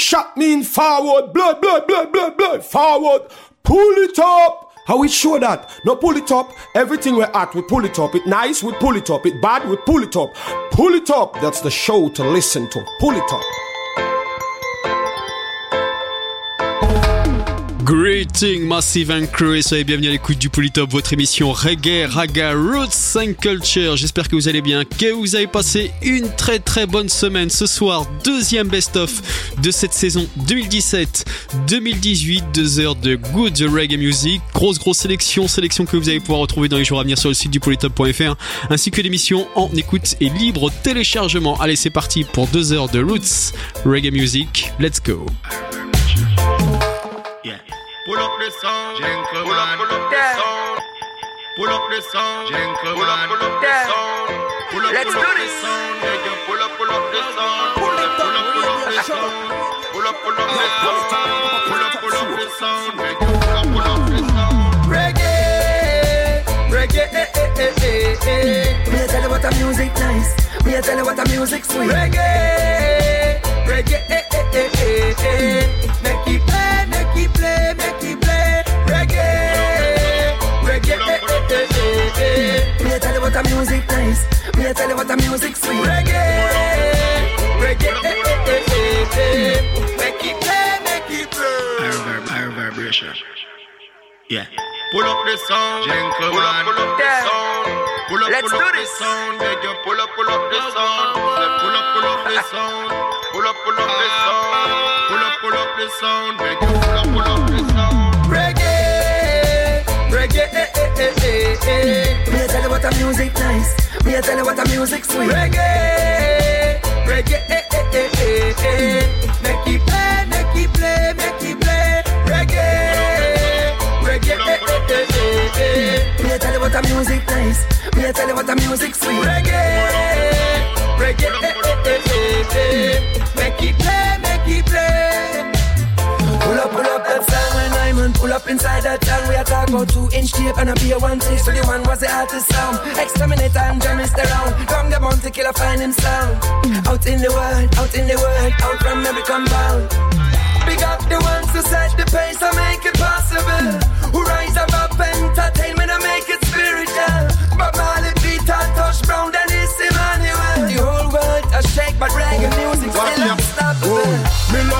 shot mean forward. Blood, blood, blood, blood, blood. Forward. Pull it up. How we show that? No pull it up. Everything we're at, we pull it up. It nice, we pull it up. It bad, we pull it up. Pull it up. That's the show to listen to. Pull it up. Greeting Massive and Crew soyez bienvenue à l'écoute du Polytop, votre émission Reggae, Raga, Roots and Culture. J'espère que vous allez bien, que vous avez passé une très très bonne semaine. Ce soir, deuxième best-of de cette saison 2017-2018, deux heures de good reggae music. Grosse grosse sélection, sélection que vous allez pouvoir retrouver dans les jours à venir sur le site du polytop.fr, ainsi que l'émission en écoute et libre téléchargement. Allez, c'est parti pour deux heures de Roots Reggae Music. Let's go. Pull up the sound, gentleman. Pull up, pull up the sound. Pull up the sound, gentleman. Pull up, pull up the sound. Pull up, Let's pull up the sound. Yeah, you pull up, pull up the sound. Pull up, pull up, pull up the sound. Pull up, pull up the sound. Pull up, pull up the sound. Yeah, you pull up, pull up the sound. Reggae, reggae, eh, eh, eh, eh, eh. Me tell you what the music nice. Me tell you what the music sweet. Reggae, reggae, eh, eh, eh, eh, eh. Make it play, make it play, make Me tell you what the music nice. Me tell you what the music sweet. Reggae, reggae, eh, eh, eh, eh, make it play, make it play. Higher, higher vibration. Yeah. Pull up the sound, gentleman. Pull up, pull up the sound. Pull up, Let's pull up the sound. Yeah, you pull up, pull up the sound. Pull up, pull up the sound. Pull up, pull up the sound. Pull up, pull up the sound. Yeah, you pull up, pull up the sound. Reggae, reggae, eh, eh, eh, eh, eh. Me tell you what the music nice. Me tell you what the music sweet. Reggae, reggae, eh, eh, eh, eh, eh. Make it play, make it play, make it play. Reggae, reggae, eh, eh, eh, eh, eh. Me tell you what the music nice. Me tell you what the music sweet. Reggae, reggae, eh, eh, eh, eh, eh. It play, make it play. Pull up, pull up that sound when I'm on. Pull up inside that town. We are talking about two inch tape and a beer one taste. So the one was the artist sound. Exterminate and jam is around. From the mountain killer find him sound. Out in the world, out in the world, out from every compound. Big up the ones who set the pace and make it possible. Who rise above entertainment and make it spiritual. Bob Marley and touch Brown, it's Emmanuel. The whole world a shake, but reggae music still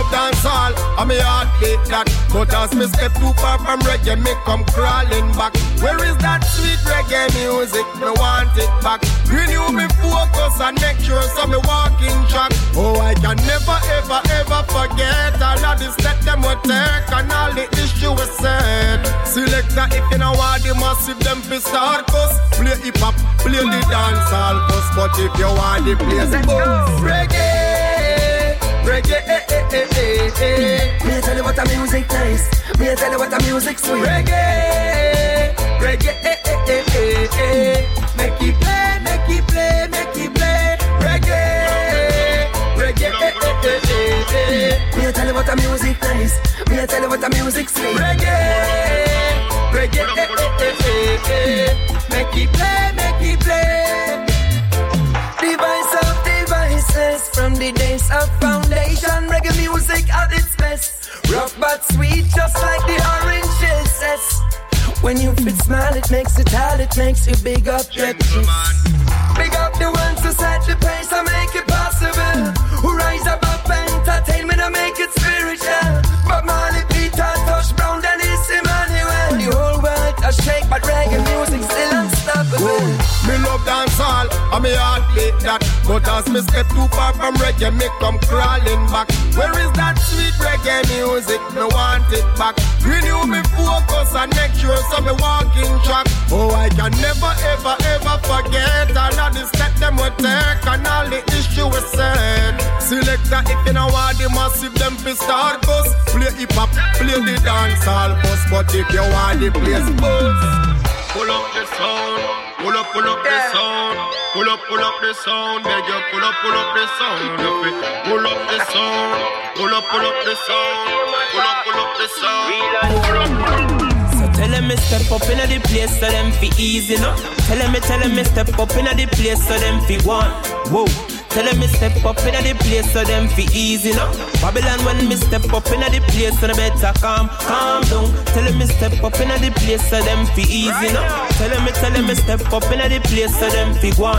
love dance all, and me heart beat that. But as me step too far from reggae, me come crawling back. Where is that sweet reggae music? Me want it back. Renew me focus and make sure so me walking track. Oh, I can never ever ever forget all of the step them will take and all the issue we said. Selector if you know what the massive them fi start cause play hip hop, play the dance all cause. But if you want the place, reggae, reggae, eh, eh, eh, eh, eh. Me tell you what the music nice. Me tell you what the music sweet. Reggae, reggae, eh, eh, eh, eh, eh. Make it play, make it play, make it play. Reggae, reggae, eh, eh, eh, eh, eh. Me tell you what the music nice. Me tell you what the music sweet. Reggae, reggae, eh, eh, eh, eh, eh. Make it play, make it play. The days of foundation. Reggae music at its best. Rock but sweet, just like the oranges. Yes. When you fit smile, it makes it tall, it makes you big up your. Big up the ones who set the and me heart beat that. But as me step too far from reggae, me come crawling back. Where is that sweet reggae music? Me want it back. Renew me focus and make sure so me walking track. Oh, I can never ever ever forget all of the step them we take and all the issue we said. Selector if you know want the massive them fi start bus. Play hip hop, play the dancehall bus. But if you want the place bus. Pull up the sound, pull up, pull up the sound, pull up, pull up the sound, beg you pull up, pull up the sound, pull up the sound, pull up, pull up the sound, pull up, pull up the sound, pull up. Tell them me step up inna the place so them fi easy no. Tell them me, tell them me step up inna the place so them fi one. Whoa. Tell them me step up in the place so them fi easy now. Babylon when me step up in the place so they better calm, calm down. Tell them me step up in the place so them fi easy now. Tell them me, tell them me step up in the place so them fi go.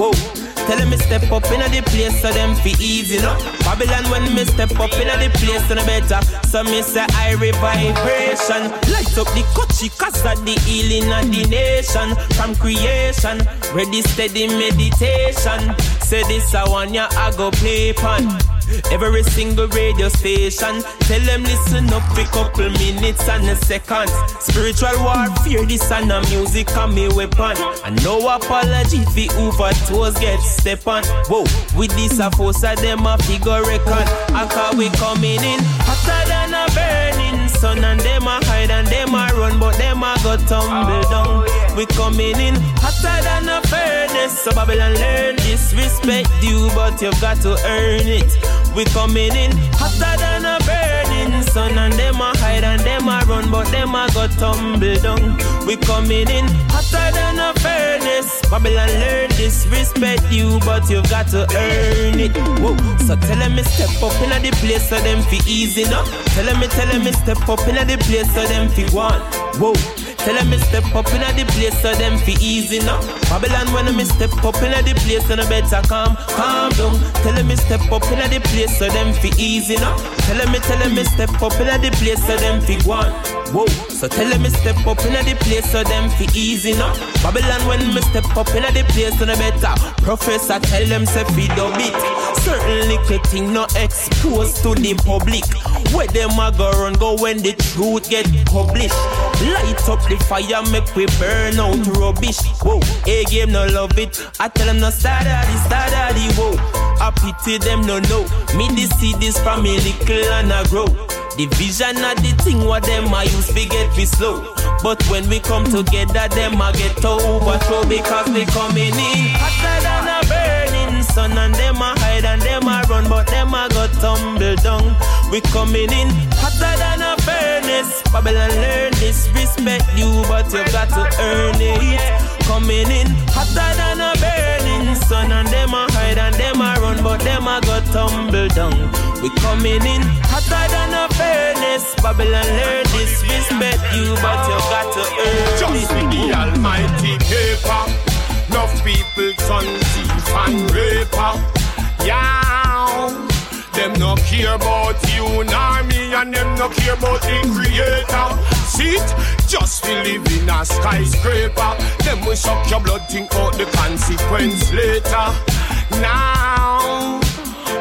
Whoa. Tell them me step up in the place so them fi easy no. Babylon when me step up in the place so the better. So me say I vibration. Light up the coachy cause of the healing of the nation. From creation, ready steady meditation. Say this I want ya I go play pan. Every single radio station, tell them listen up a couple minutes and a second. Spiritual warfare, this and the music and me weapon. And no apology for over toes get step on. Whoa, with this a force of them a figure reckon. I call we coming in hotter than a burning sun, and them a hide and them a run, but them a go tumble down. We coming in hotter than a furnace, so Babylon learn this respect you, but you've got to earn it. We coming in hotter than a burning sun, and them a hide and them a run, but them a go tumble down. We coming in hotter than a furnace. Babylon learn this, respect you, but you've got to earn it. Whoa. So tell them me step up in the place so them fi easy now. Tell them me, tell them me step up in the place so them fi one. Whoa. Tell them me step up in the place so them fi easy now. Babylon when me step up in the place so no better calm, calm down. Tell them me step up in the place so them fi easy now. Tell them me, tell them me step up in the place so them fi one. Whoa, so tell them me step up in the place so them fi easy now. Babylon when me step up in the place so no better. Professor tell them say fi dub it. Certain little thing not exposed to the public. Where them a go run go when the truth get published. Light up the fire, make we burn out rubbish. Whoa, A game no love it. I tell them no start the start the whoa. I pity them no know. Me the see this me little and I grow. The vision of the thing what them I use to get we slow. But when we come together, them I get overthrow because we coming in hotter than a burning sun and them a hide and them a run, but them a go tumble down. We coming in hotter than a furnace. Babylon learn this, respect you, but you got to earn it. Coming in hotter than a burning sun and them a hide and them a run, but them a go tumble down. We coming in hotter than a furnace. Babylon learn this, respect you, but you got to earn it. Just the almighty paper. Enough people son thief and raper. Yeah. Them no care about you nor me and them no care about the creator. See it? Just to live in a skyscraper. Them will suck your blood, think out the consequence later. Now.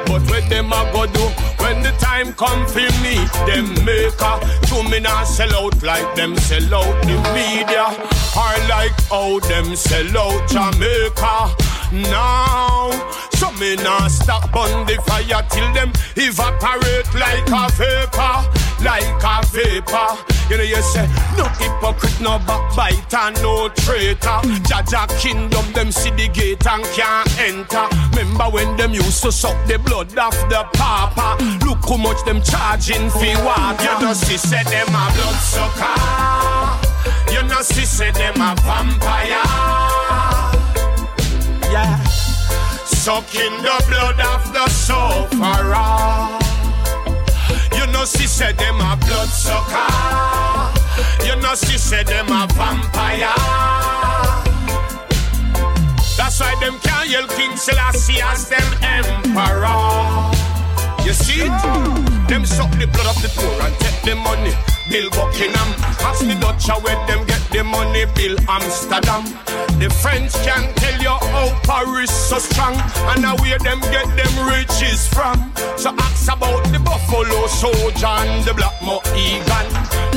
But what them a go do when the time come for meet them maker? To me not sell out like them sell out the media, or like how them sell out Jamaica. Now, so me not stop burn the fire till them evaporate like a vapor, like a vapor. You know you say no hypocrite, no backbiter, no traitor. Jah Jah kingdom, them see the gate and can't enter. Remember when them used to suck the blood off the papa? Look how much them charging for water. You know see say them a blood sucker. You know see say them a vampire. Yeah. Sucking the blood of the sufferer. You know, she said them a blood sucker. You know, she said them a vampire. That's why them can't yell King Selassie as them emperor. You see? Them suck the blood of the poor and take the money. Bill Buckingham, ask the Dutch where them get the money. Bill Amsterdam. The French can tell you how Paris so strong and now where them get them riches from. So ask about the Buffalo Soldier and the Black Mohegan.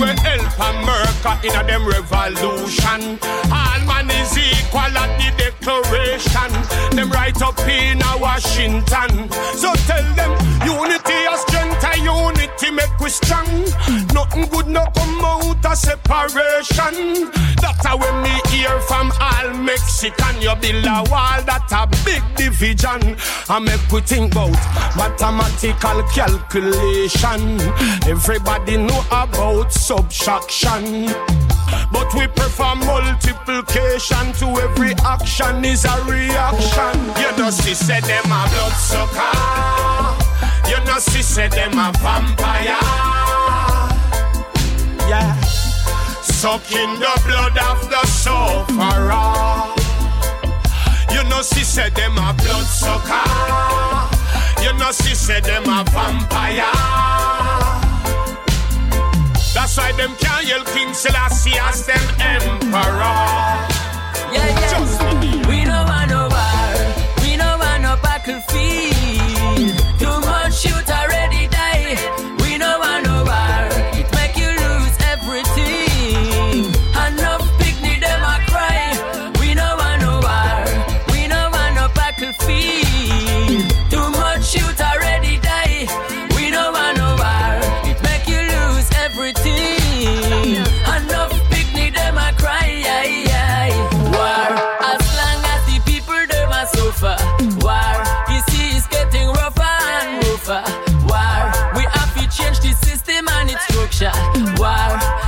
When help America in a them revolution. All man is equal at the declaration. Them right up in Washington. So tell them unity is out unity make we strong. Nothing good no come out of separation. That's how when me hear from all Mexican, you build a wall that a big division. I make we think about mathematical calculation. Everybody know about subtraction. But we prefer multiplication to every action is a reaction. You know, she said them a bloodsucker. You know she said them a vampire. Yeah. Sucking the blood of the sufferer. You know she said them a bloodsucker. You know she said them a vampire. That's why them can't yell King Selassie as them emperor. Yeah, yeah. Just shot. Wire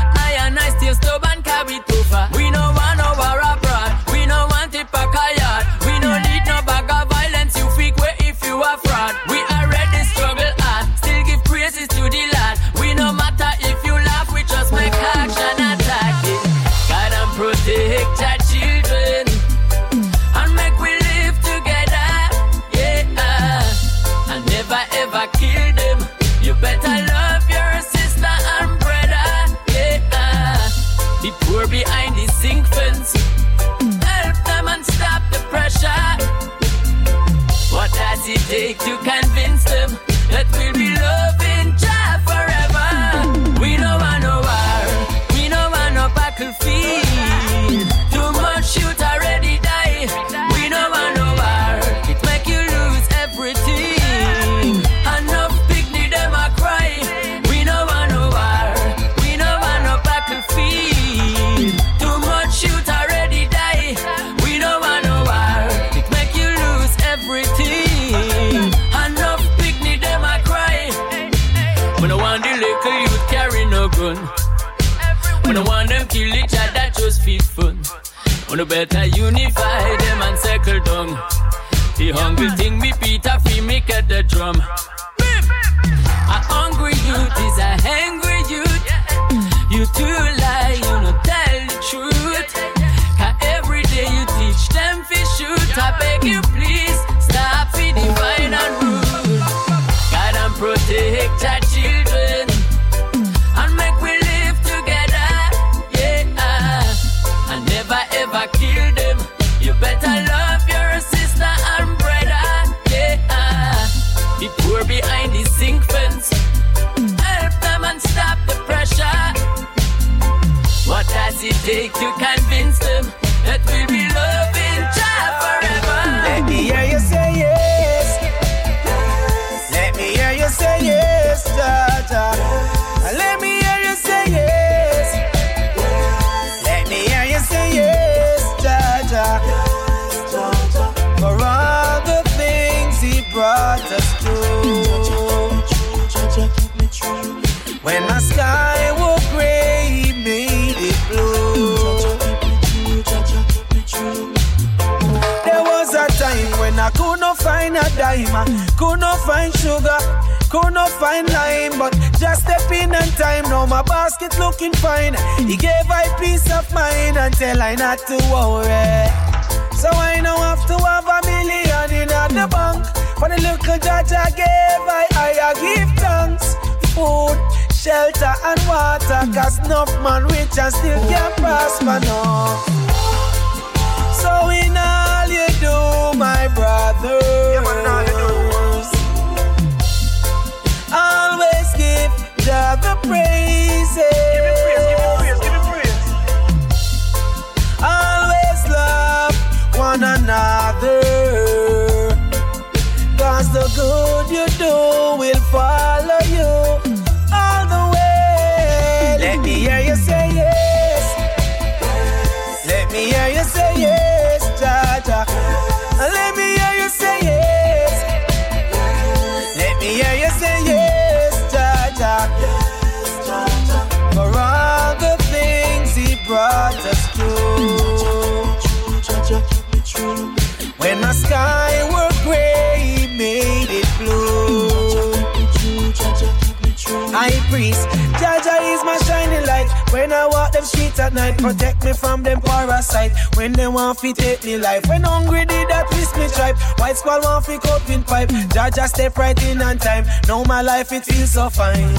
priest. Jah Jah is my shining light. When I walk them streets at night, protect me from them parasite. When they want to take me life. When hungry did that twist me tribe. White squall want to cut in pipe. Jah Jah step right in on time. Now my life it feels so fine.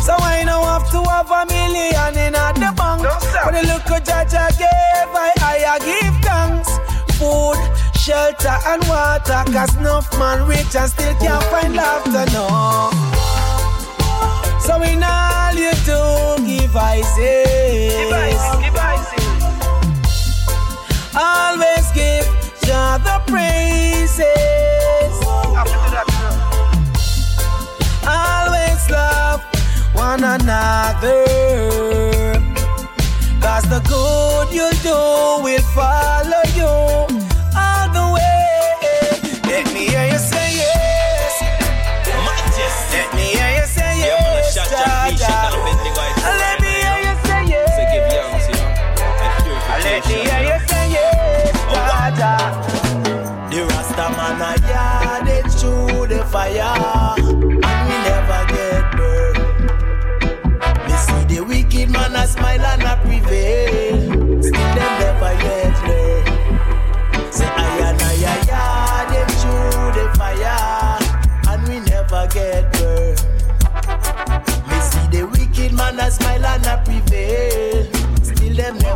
So I know have to have a million in at the bank. For the look of Jah Jah gave, I, I give thanks. Food, shelter and water. Cause enough man rich and still can't find laughter, no. So in all you do, give Isis. Always give Jah the praises. Always love one another. Cause the good you do will follow you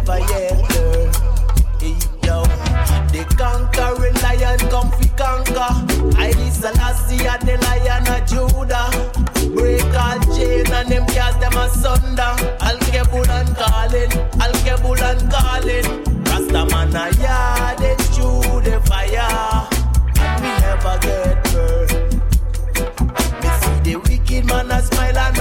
never. Hey, yo. The lion come fi conquer. I Selassie and the lion of Judah. Break all and them them asunder. Alkebulan calling, Al-Kebul calling. Rasta a yard it the fire. And we never get burned. Me see the wicked man a smile and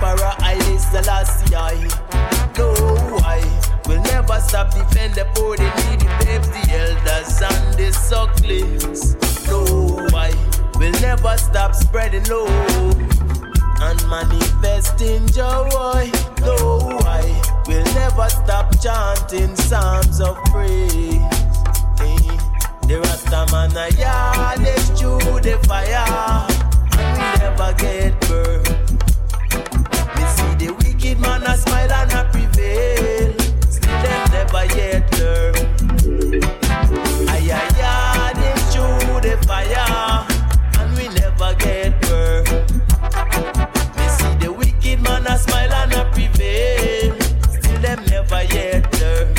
Emperor Haile Selassie. No, I will never stop defend the poor, the needy, babes, the elders and the sucklings. No, I will never stop spreading love and manifesting joy. No, I will never stop chanting psalms of praise. The Rasta man a yard is through the fire, and we never get burned. Man a smile and a prevail, still them never yet learn. Is through the fire, and we never get burned. Me see the wicked man a smile and a prevail, still them never yet learn.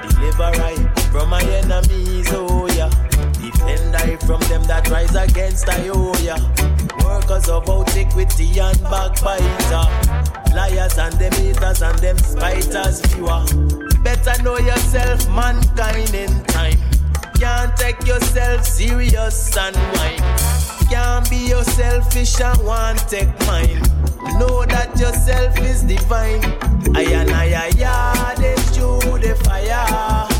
Deliver I from my enemies, oh yeah. Defend I from them that rise against I, oh yeah. Workers of antiquity and backbiter. Liars and them haters and them spiters, viewer. Better know yourself, mankind in time. Can't take yourself serious and whine. Can't be your selfish and want take mine. Know that yourself is divine. I and I, I, it through the fire.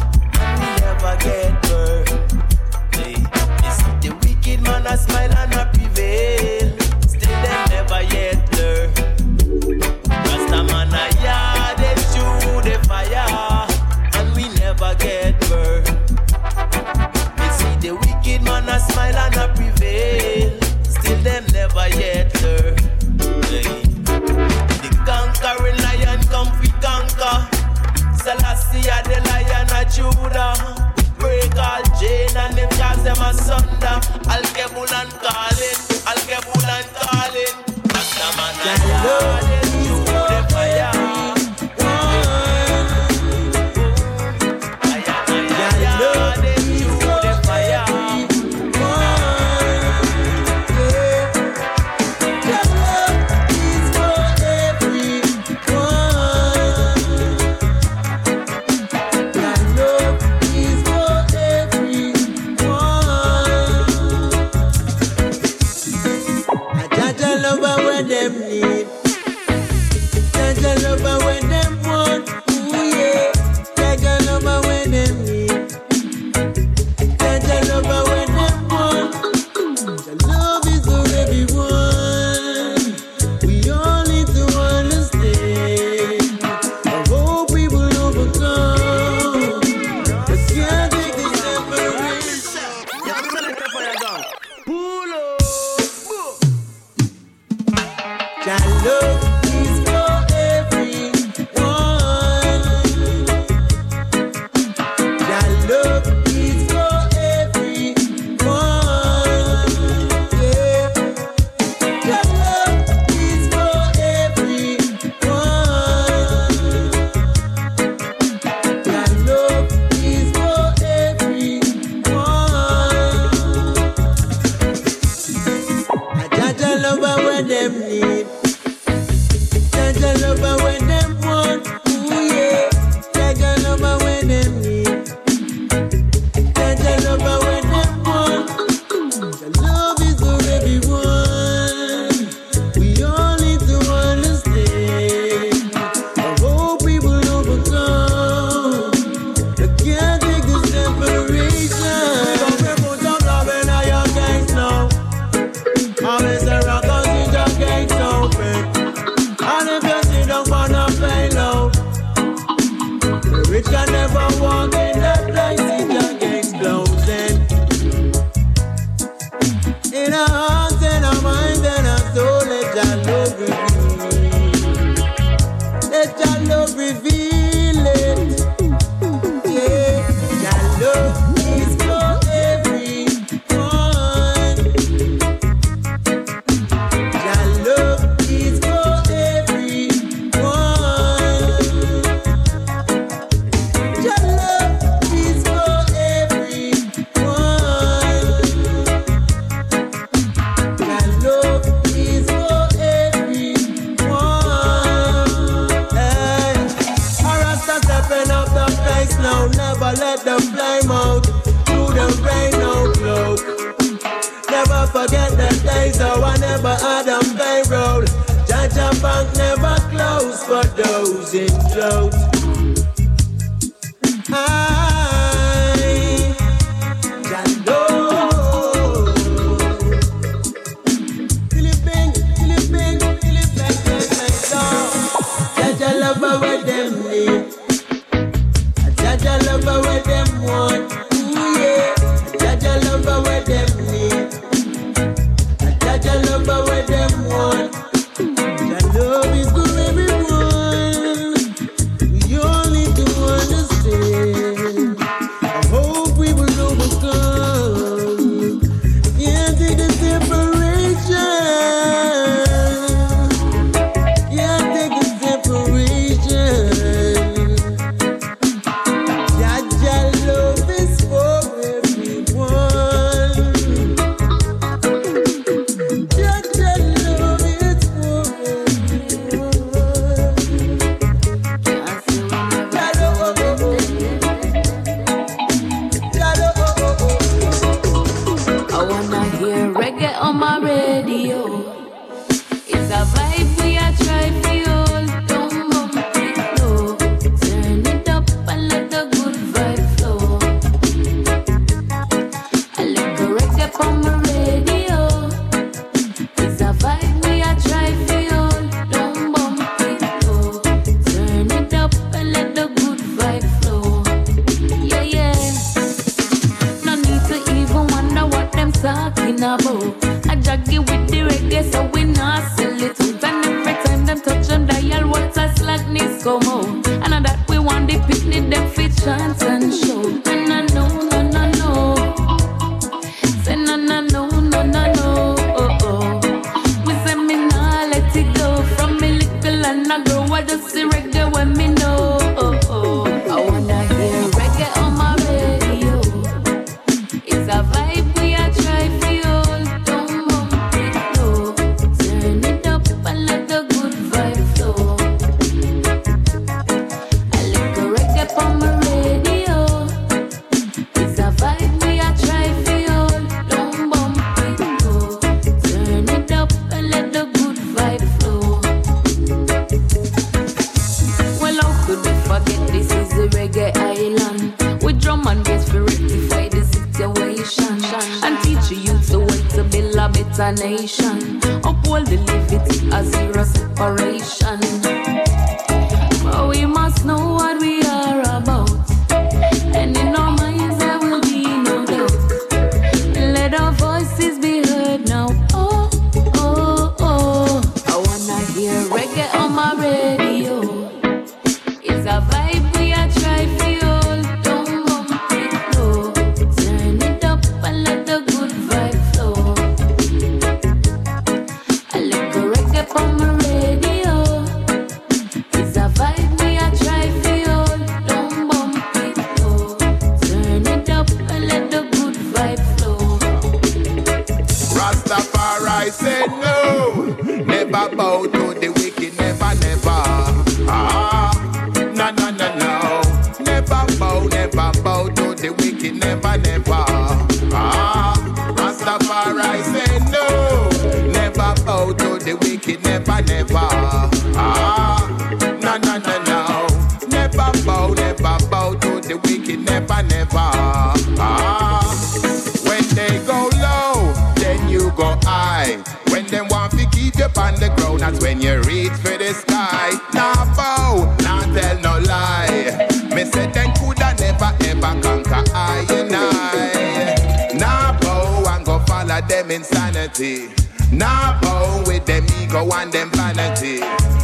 Cause when you reach for the sky, nah bow, nah tell no lie. Me say then coulda never ever conquer I and I. Nah bow and go follow them insanity. Nah bow with them ego and them vanity.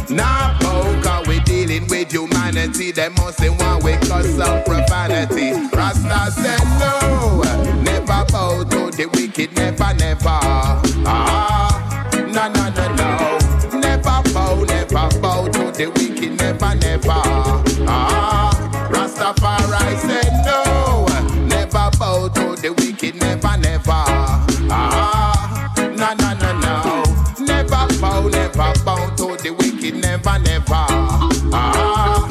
Nah bow cause we dealing with humanity. Them must in one way cause some profanity. Rasta said no, never bow to the wicked, never, never. Ah. the wicked never, never. Ah, Rastafari said no, never bow to the wicked, never, never. Ah, no, no, no, no, never bow, never bow to the wicked, never, never. Ah,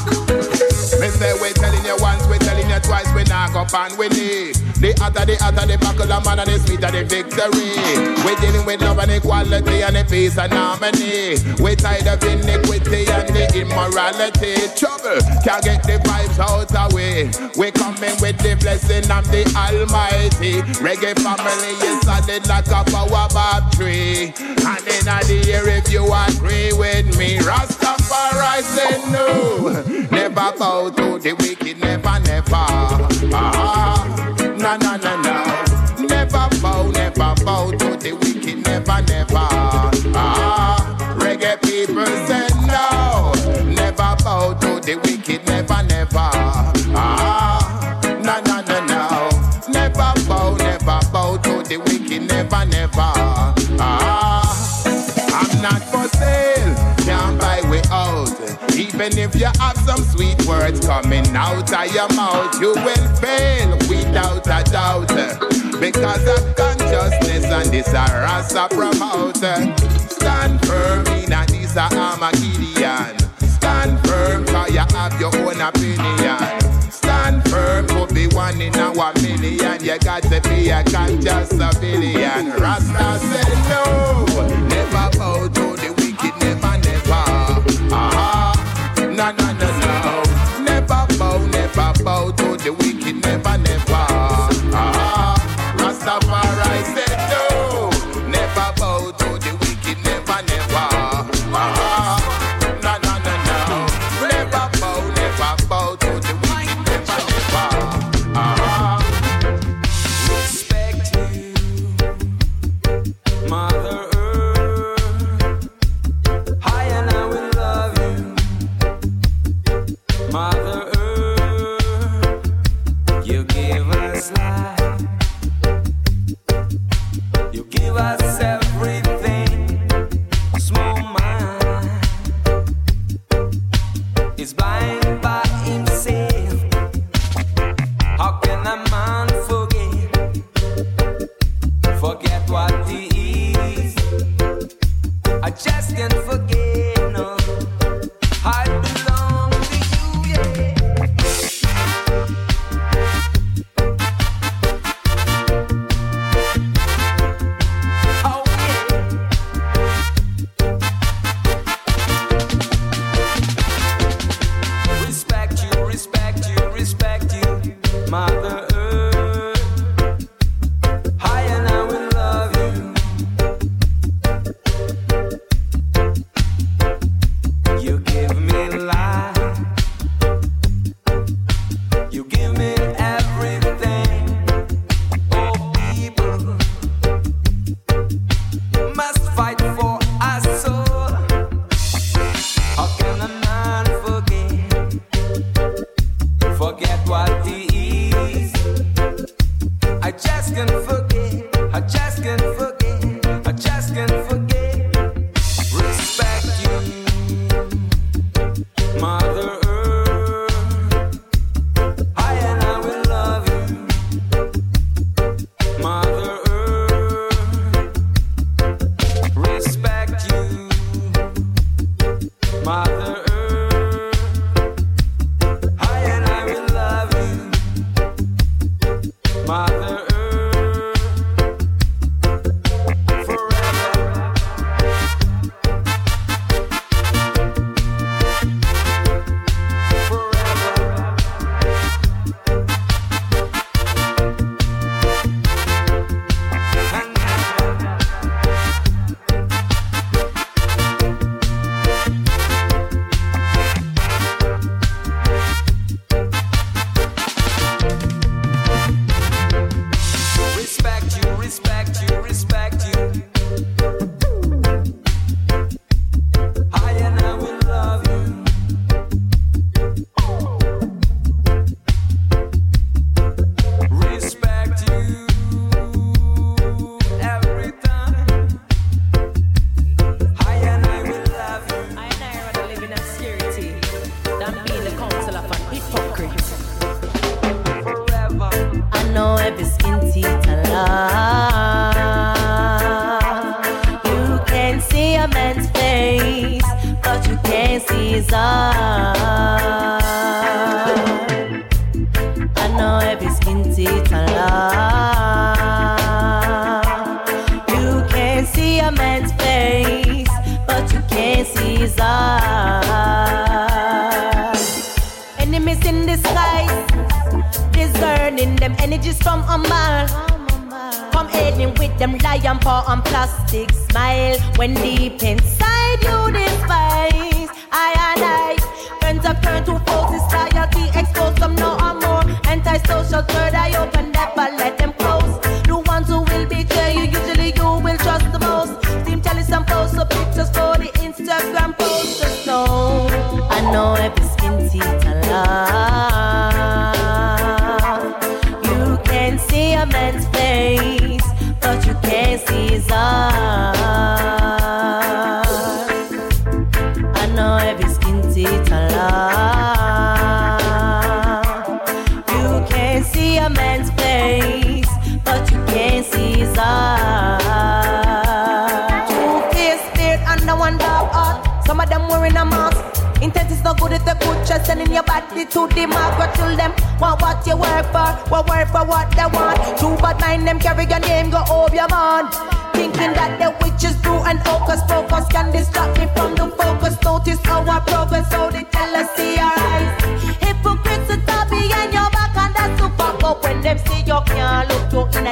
me say we're telling you once, we're telling you twice, we're not go on with it hotter, the hotter, the buckle, the man, and the sweeter, the victory. We're dealing with love and equality and the peace and harmony. We're tired of iniquity and the immorality. Trouble can't get the vibes out of way. We're coming with the blessing of the Almighty. Reggae family is solid like a baobab tree. And in the air, if you agree with me, Rastafari say no. Never bow to the wicked, never, never. Ah, no, no, no, no. Never bow, never bow to the wicked, never, never. Ah, reggae people say no. Never bow to the wicked, never, never. Ah, no, no, no, no. Never bow, never bow to the wicked, never, never. Ah, I'm not for sale, Even if you have some sweet words coming out of your mouth, you will fail without a doubt. Because of consciousness and this a rasa promote. Stand firm in a this a Armageddon. Stand firm cause you have your own opinion. Stand firm could be one in our million. You got to be a conscious civilian. Rasta said no. Never bow to the wicked, never, never.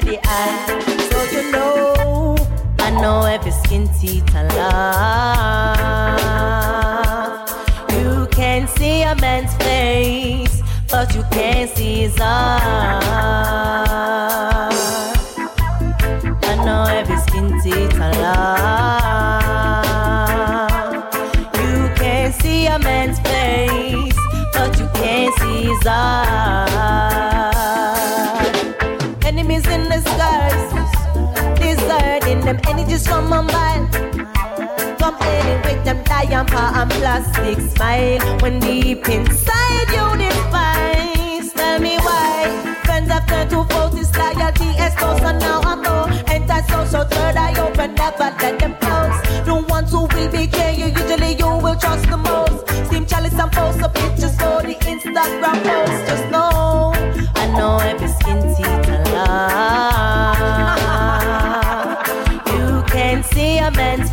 the eye. So you know, I know every skin teeth I love. You can see a man's face, but you can't see his eyes. I know every skin teeth I love. You can see a man's face, but you can't see his eyes enemies in the skies, deserting them energies from mobile. From anyway, them diamond, power, and plastic smile. When deep inside you despise, tell me why. Friends have turned to foes, loyalty is close, and now I know. Antisocial third eye open, never let them close. The ones who will be care you, usually you will trust the most. Steam chalice and post the pictures for the Instagram post. sense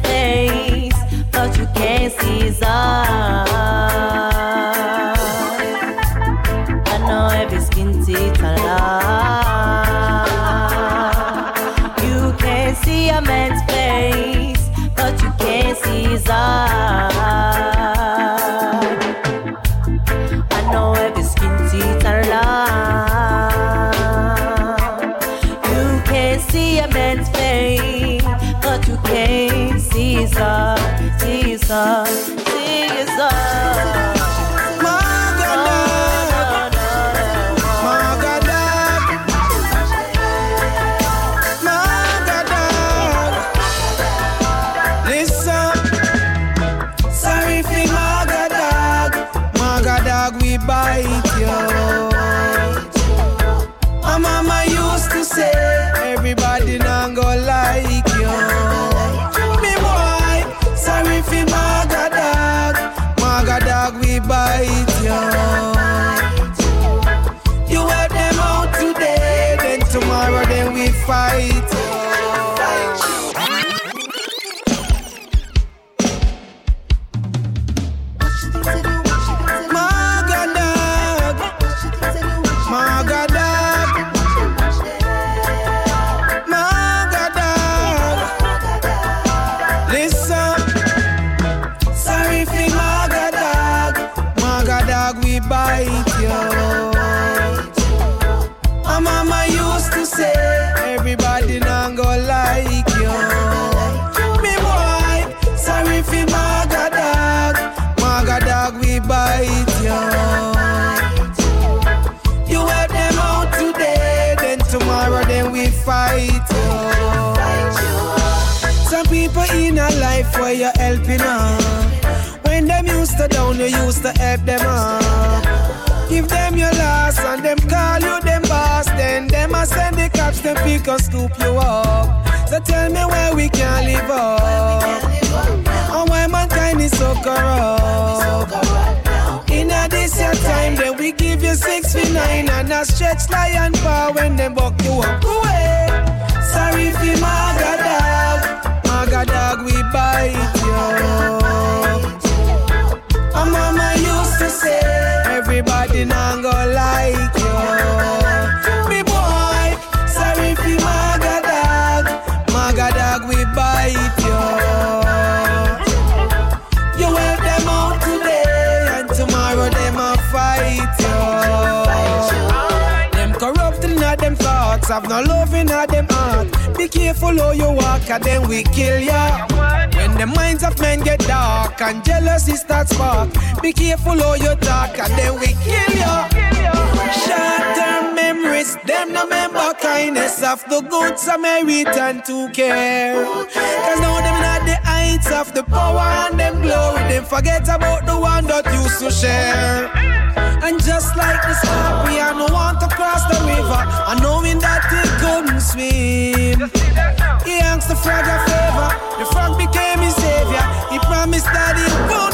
little stoop you up. So tell me why we can't live up. And why mankind is so corrupt. In a this your time, then we give you six feet nine and a stretch lion power when they buck you up. Away. Sorry for Maga dog, Maga dog we bite you. And mama used to say, everybody not gonna like have no love in them heart. Be careful how you walk, and then we kill ya. When the minds of men get dark and jealousy starts spark, be careful how you talk, and then we kill ya. Short-term memories, them no remember kindness of the good Samaritan to care. Cause now them not the heights of the power and them glory, them forget about the one that used to share. And just like the scorpion who want to cross the river, and knowing that he couldn't swim, he asked the frog a favor. The frog became his savior. He promised that he wouldn't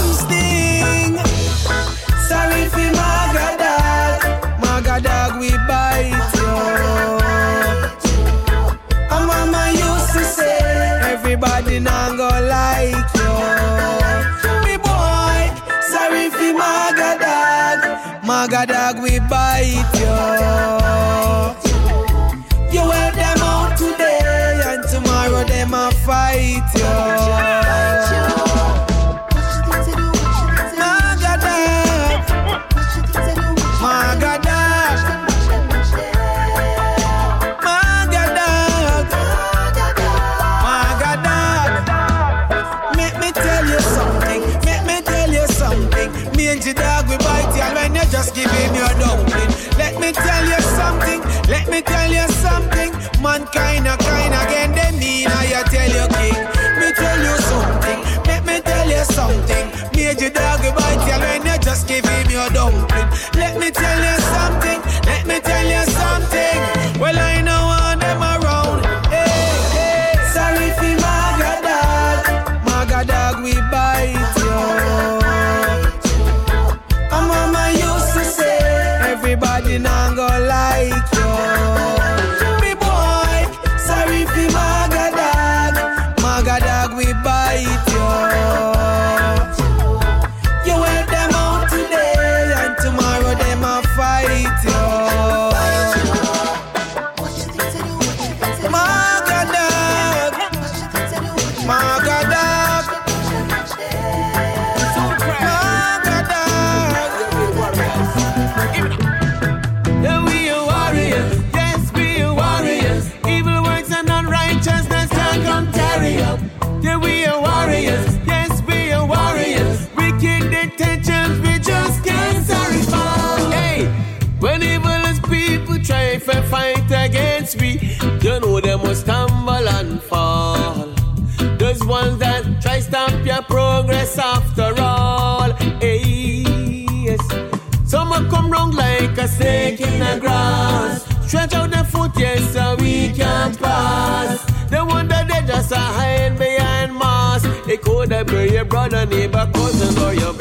grass. Stretch out the foot, yes, so we can't pass. The that they just hide behind mask. It could have been your brother, neighbor, cousin, or your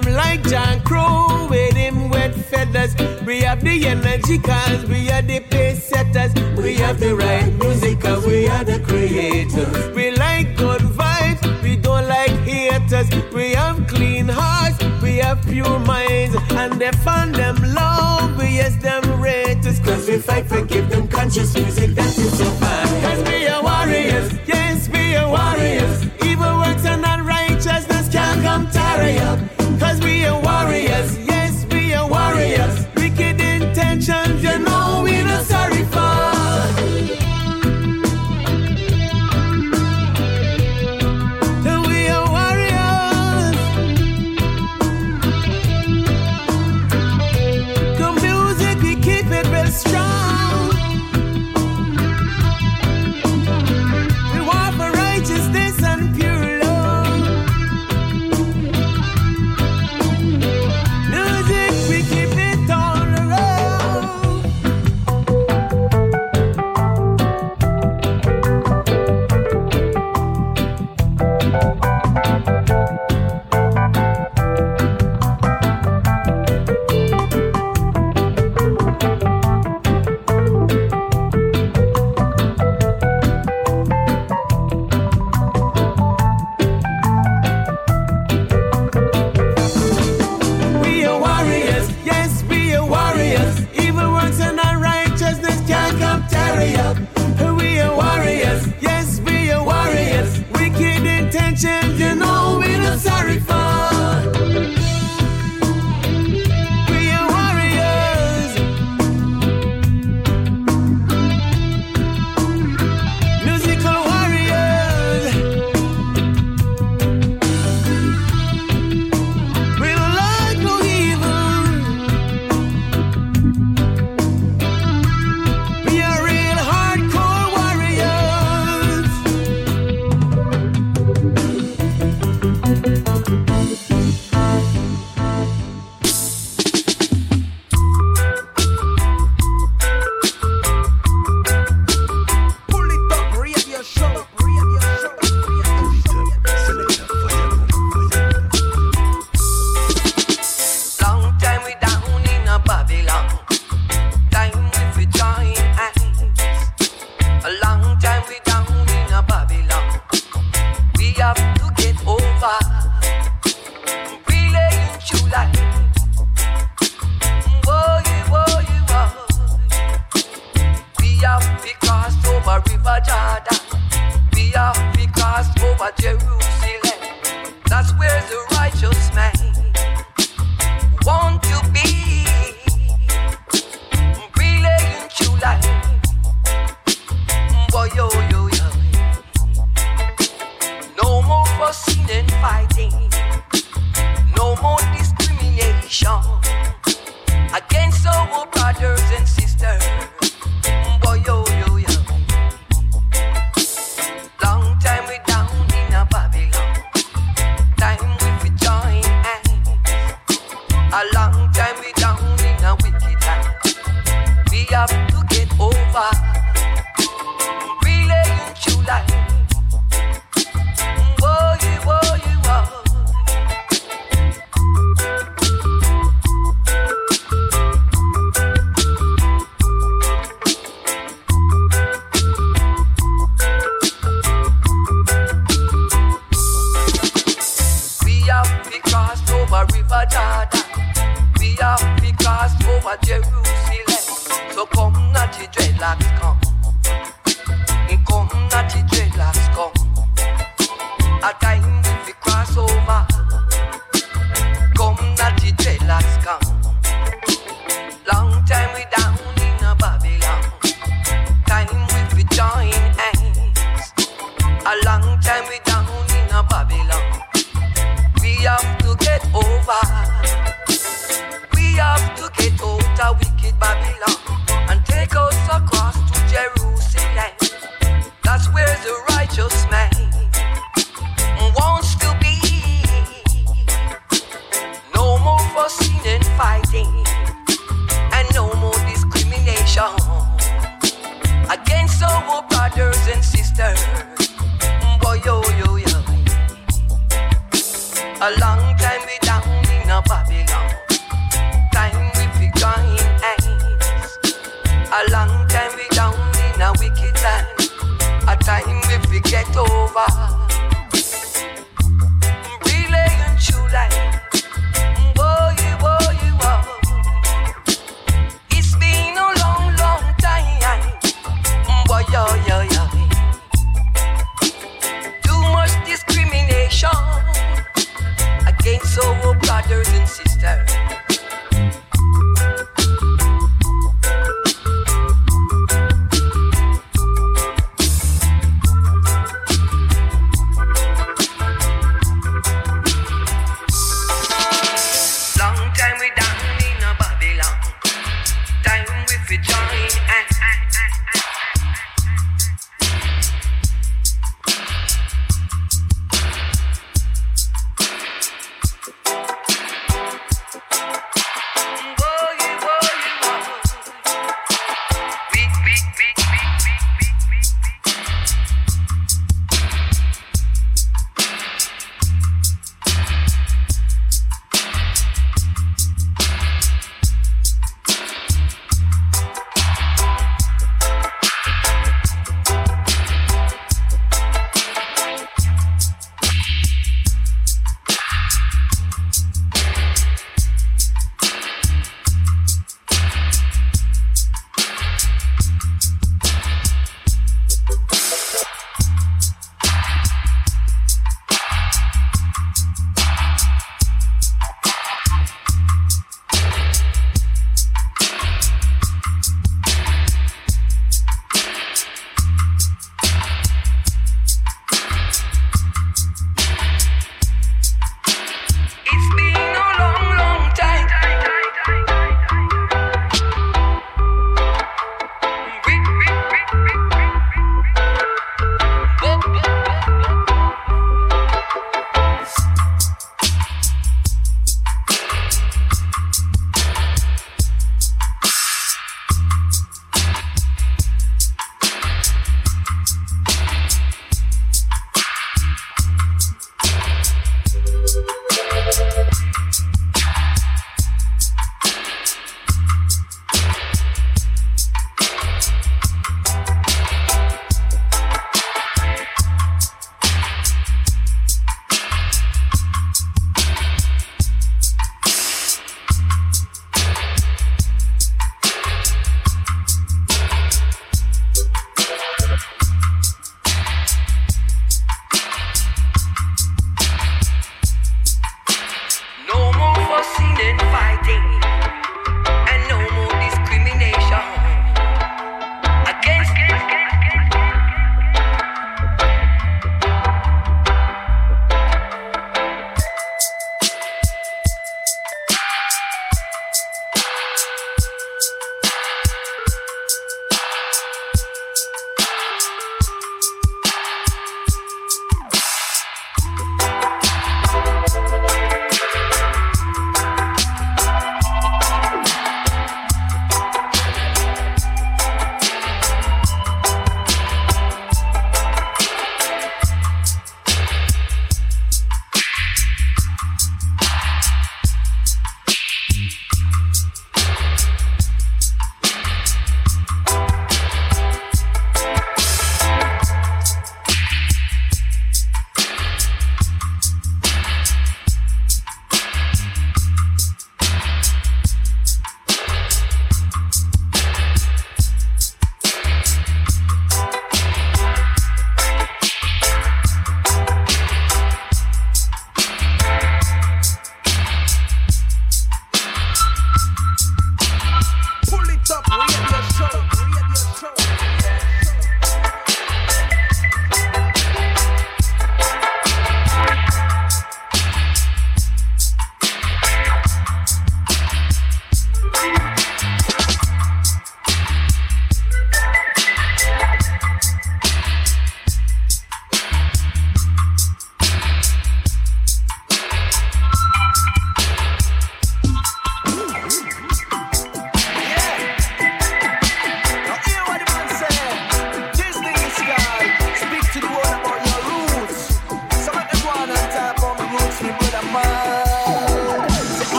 them like John Crow with him wet feathers. We have the energy cause we are the pace setters. We have the right music cause we are the creators. We like good vibes, we don't like haters. We have clean hearts, we have pure minds, and they find them love. We yes them rate cause we fight for give them conscious music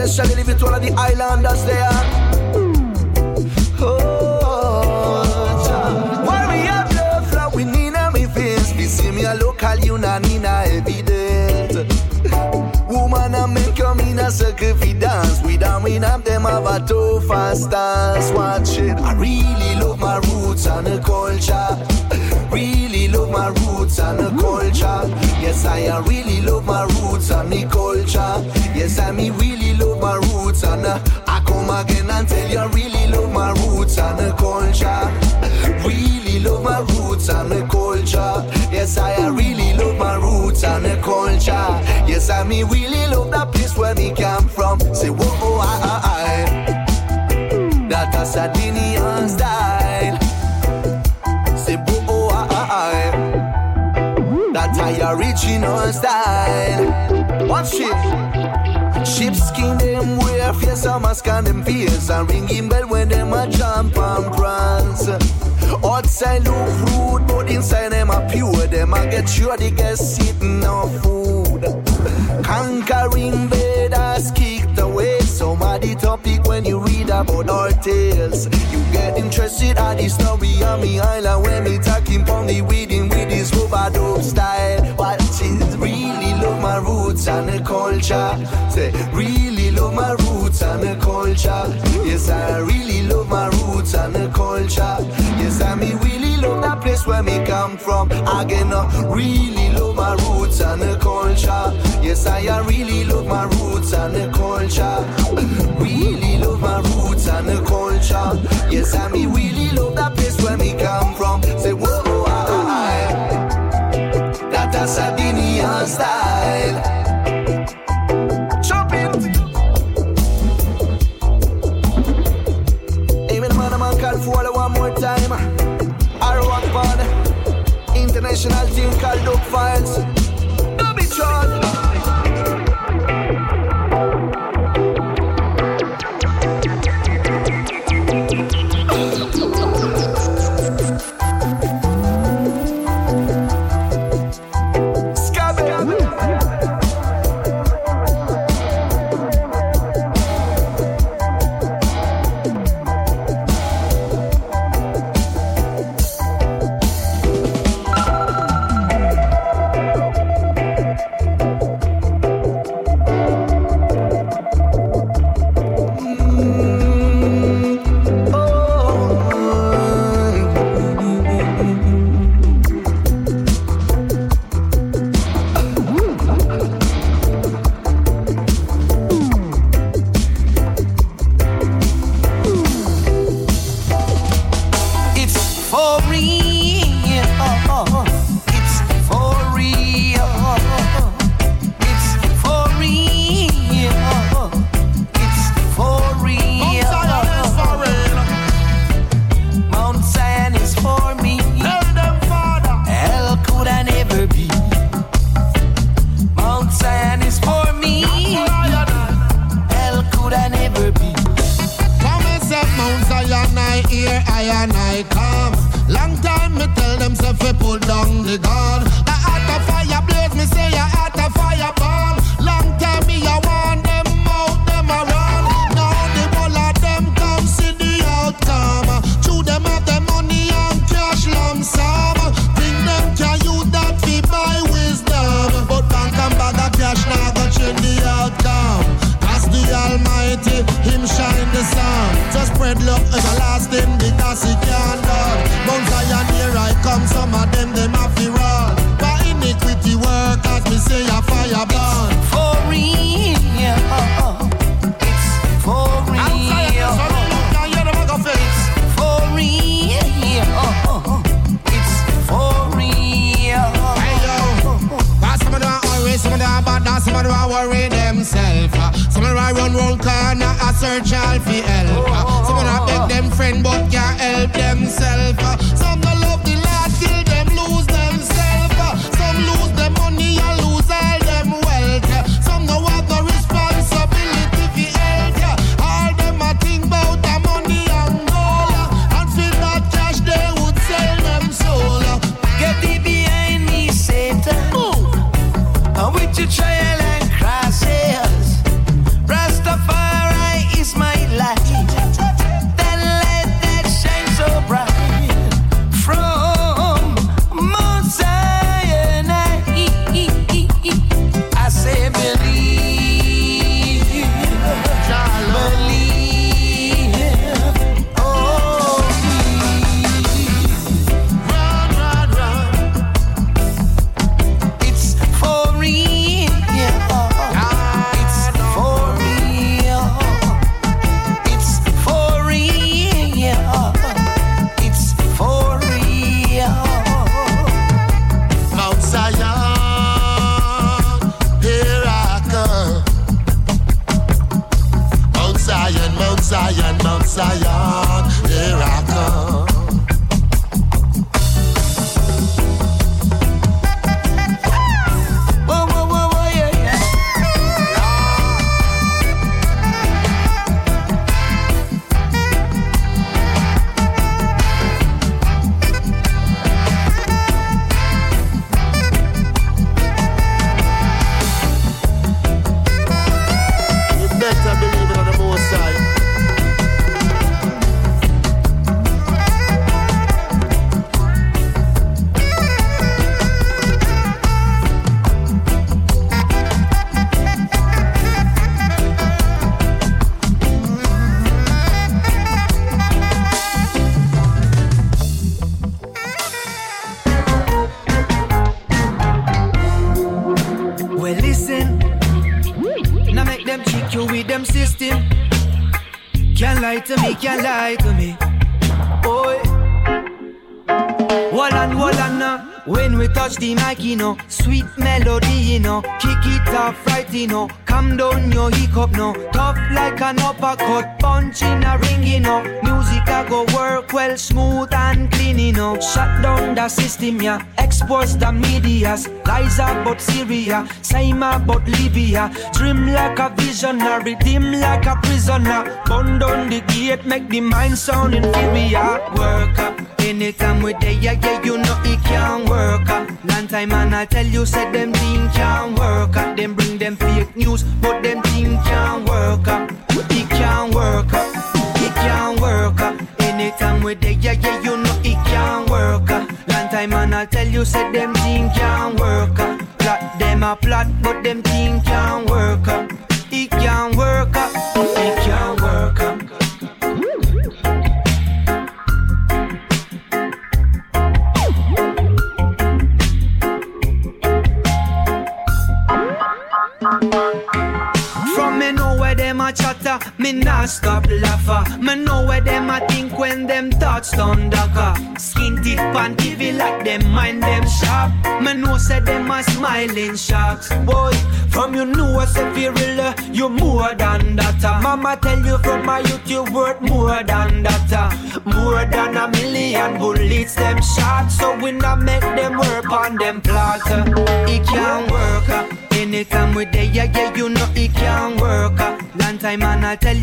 especially leave it to all of the islanders there. Oh. Why we have love flowing in me face? We see me a local, you na nina evident. Woman and men come in a circle fi dance We don't win up them have a tough fast stance Watch it I really love my roots and the culture Really my roots and the culture. Yes I really love my roots and the culture. Yes I me really love my roots and uh, I come again and tell you I really love my roots and the culture. Really love my roots and the culture. Yes I really love my roots and the culture. Yes I me really love that place where me come from. Say whoa oh I I I. That a Sardinian A original style. Watch it Sheepskin them wear face and mask on them face. And ringing bell when them a jump and prance Outside look rude but inside them a pure. Them a get sure the guests sitting on food. Conquering invaders kicked away Some of the topic when you about our tales. You get interested at the story on me island When me talking pon the weeding with this rub-a-dub style. Love my roots and the culture. Say really love my roots and the culture. Yes I really love my roots and the culture. Yes I me really love that place where me come from. Again uh, really love my roots and the culture. Yes I uh, really love my roots and the culture. Really love my roots and the culture. Yes I me really love that place where me come from. Say whoa International team called Dope Files sounding free, I work up. Anytime we day, yeah, yeah, you know it can't work up. Long time and I tell you, said them thing can't work up. Them bring them fake news, but them thing can't work up. It can't work up. It can't work up. Anytime we day, yeah, yeah, you know it can't work up. Long time and I tell you, said them thing can't work up. Plot them a plot, but them thing can work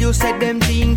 you said them thing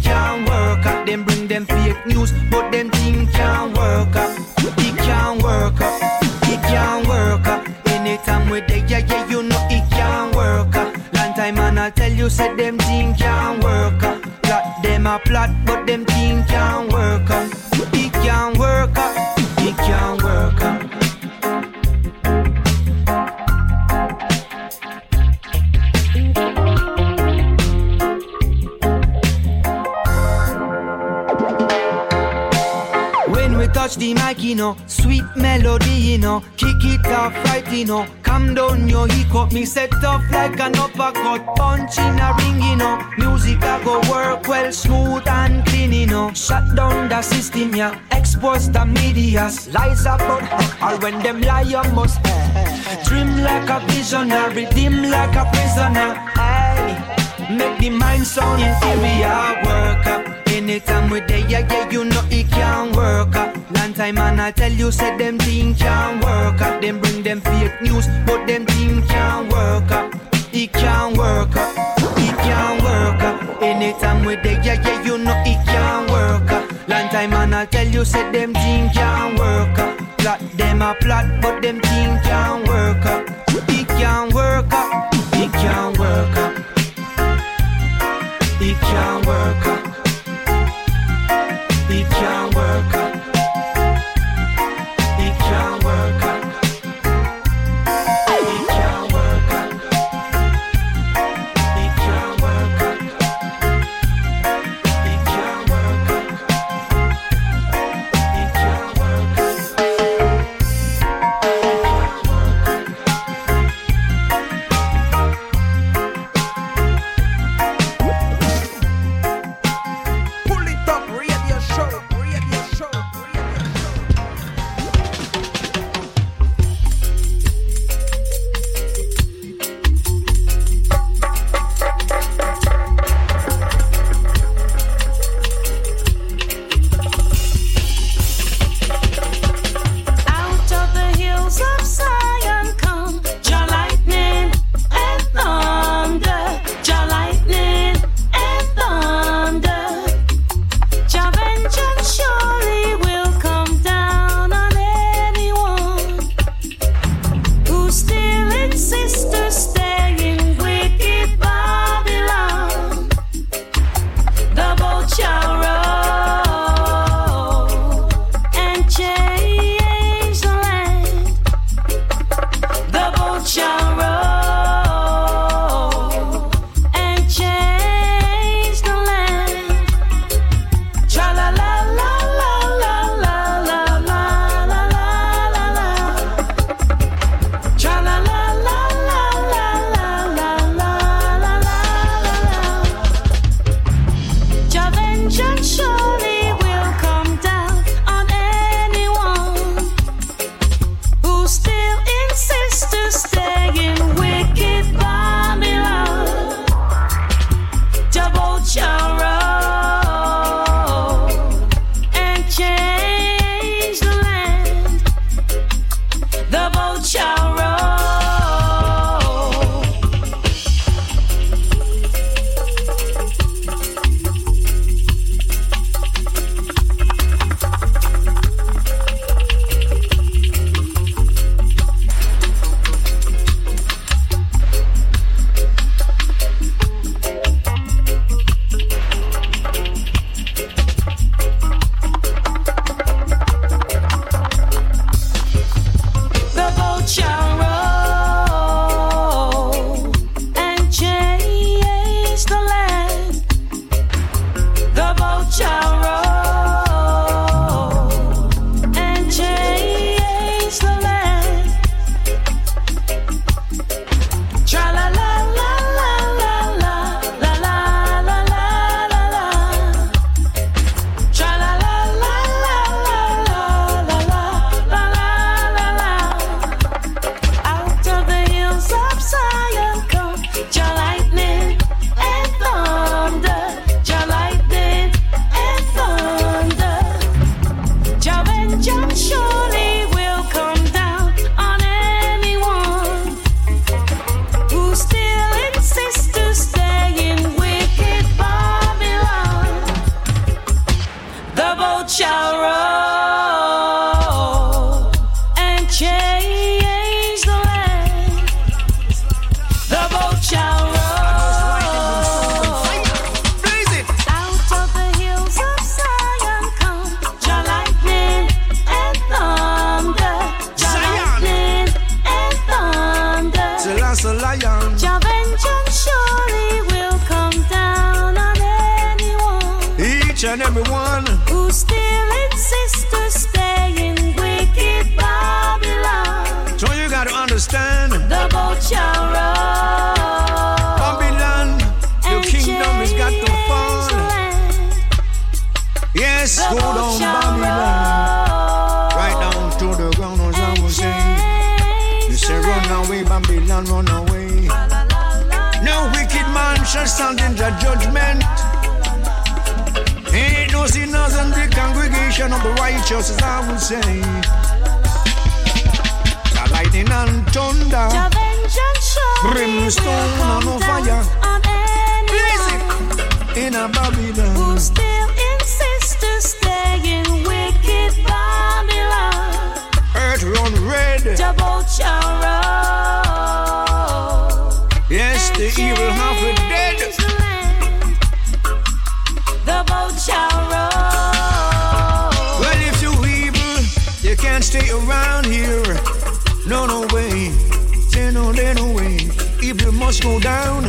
must go down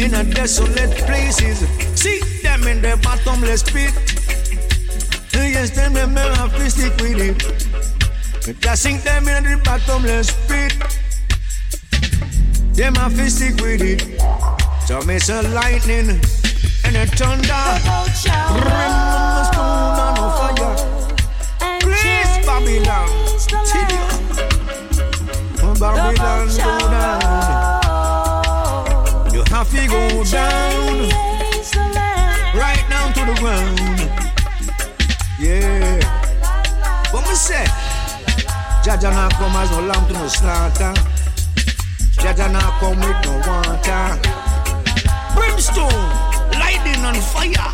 in a desolate places. See them in the bottomless pit. Yes, them them have to stick with it. But I sink them in the bottomless pit. Them have to stick with it. So it's a lightning and a thunder. Oh, spoon on fire. Please, Babylon. Babylon, go down we go down. Right down to the ground. Yeah. But me say? Jah Jah not come as no lamb to no slaughter. Jah Jah not come with no water. Brimstone, lightning and fire.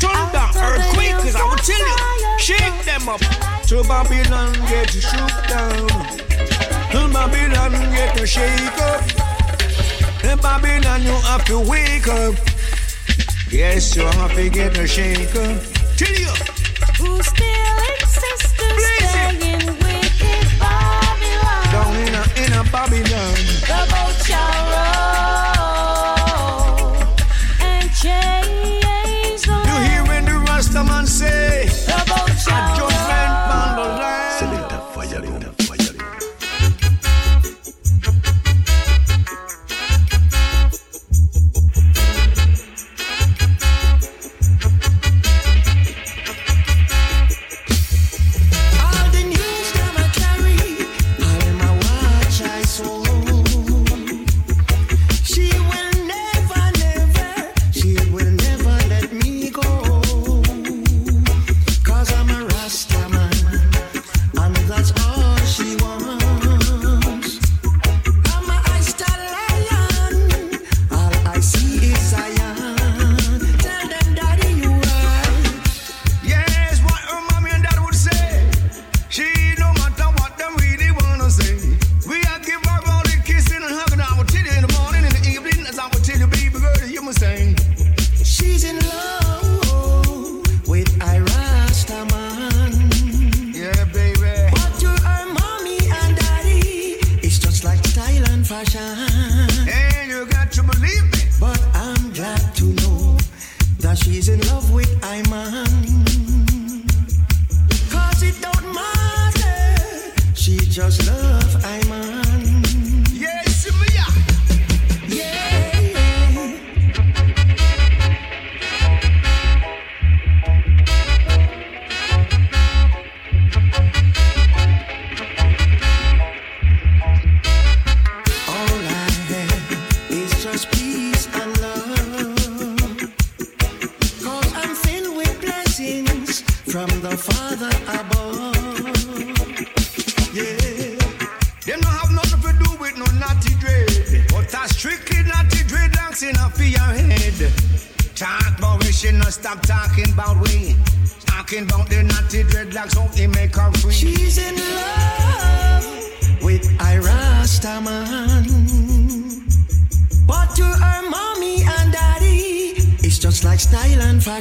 Thunder, earthquake, I will tell you. Shake them up. To Babylon get to shook down. To Babylon get to shake up. In Babylon, you have to wake up. Yes, you have to get a shake up. Till you. Who still exists to stay in wicked Babylon? Down in a, in a Babylon.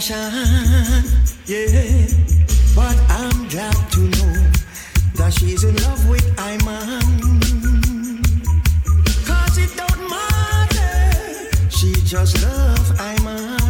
passion, yeah. But I'm glad to know that she's in love with Iman. Cause it don't matter, she just love Iman.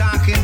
talking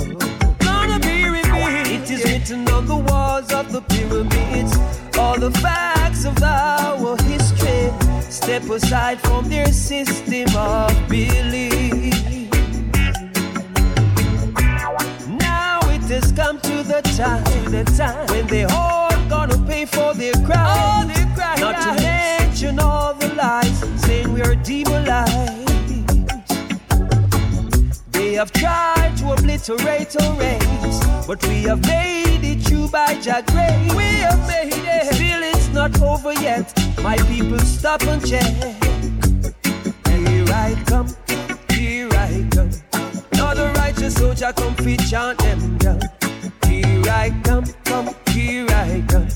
Gonna be revealed. It is written on the walls of the pyramids. All the facts of our history. Step aside from their system of belief. Now it has come to the time, to the time when they all gonna pay for their crimes. Their crimes. Not to mention all the lies, saying we are demonized. They have tried to obliterate or race. But we have made it You by Jah grace. We have made it. Still, it's not over yet. My people, stop and check. Here I come, here I come. Now the righteous soldier come feet chant them down. Here I come, come, here I come.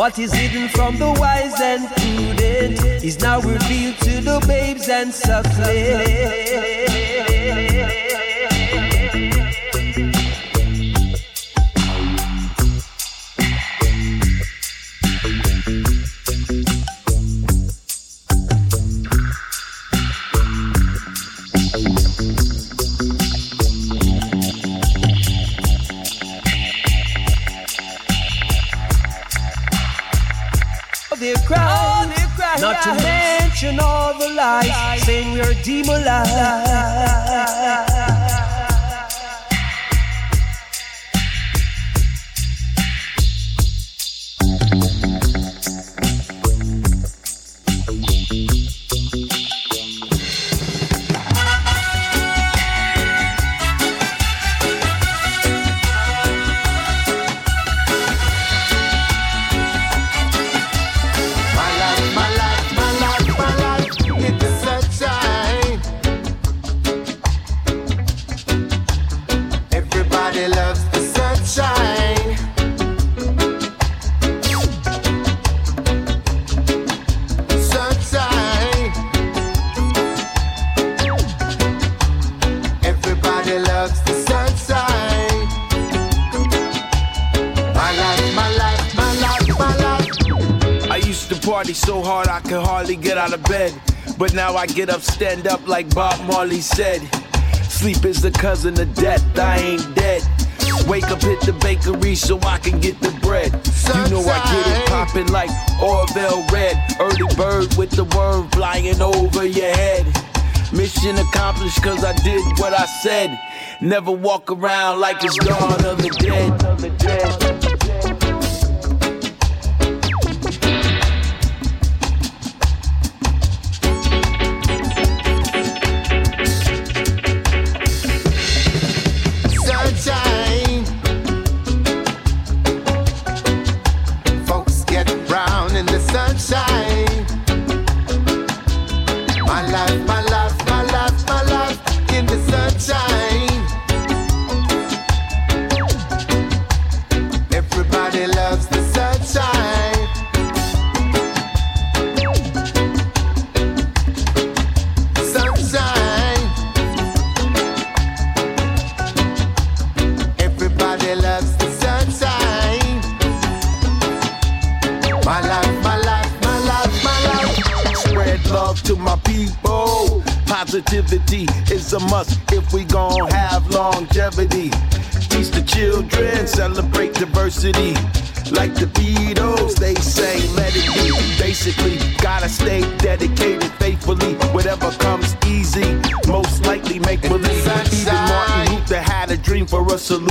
What is hidden from the wise and prudent is now revealed to the babes and suckling. So hard I could hardly get out of bed. But now I get up, stand up like Bob Marley said. Sleep is the cousin of death, I ain't dead. Wake up, hit the bakery so I can get the bread. You know I get it poppin' like Orville Red. Early bird with the worm flying over your head. Mission accomplished cause I did what I said. Never walk around like it's dawn of the dead.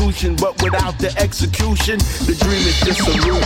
A solution, but without the execution, the dream is just illusion.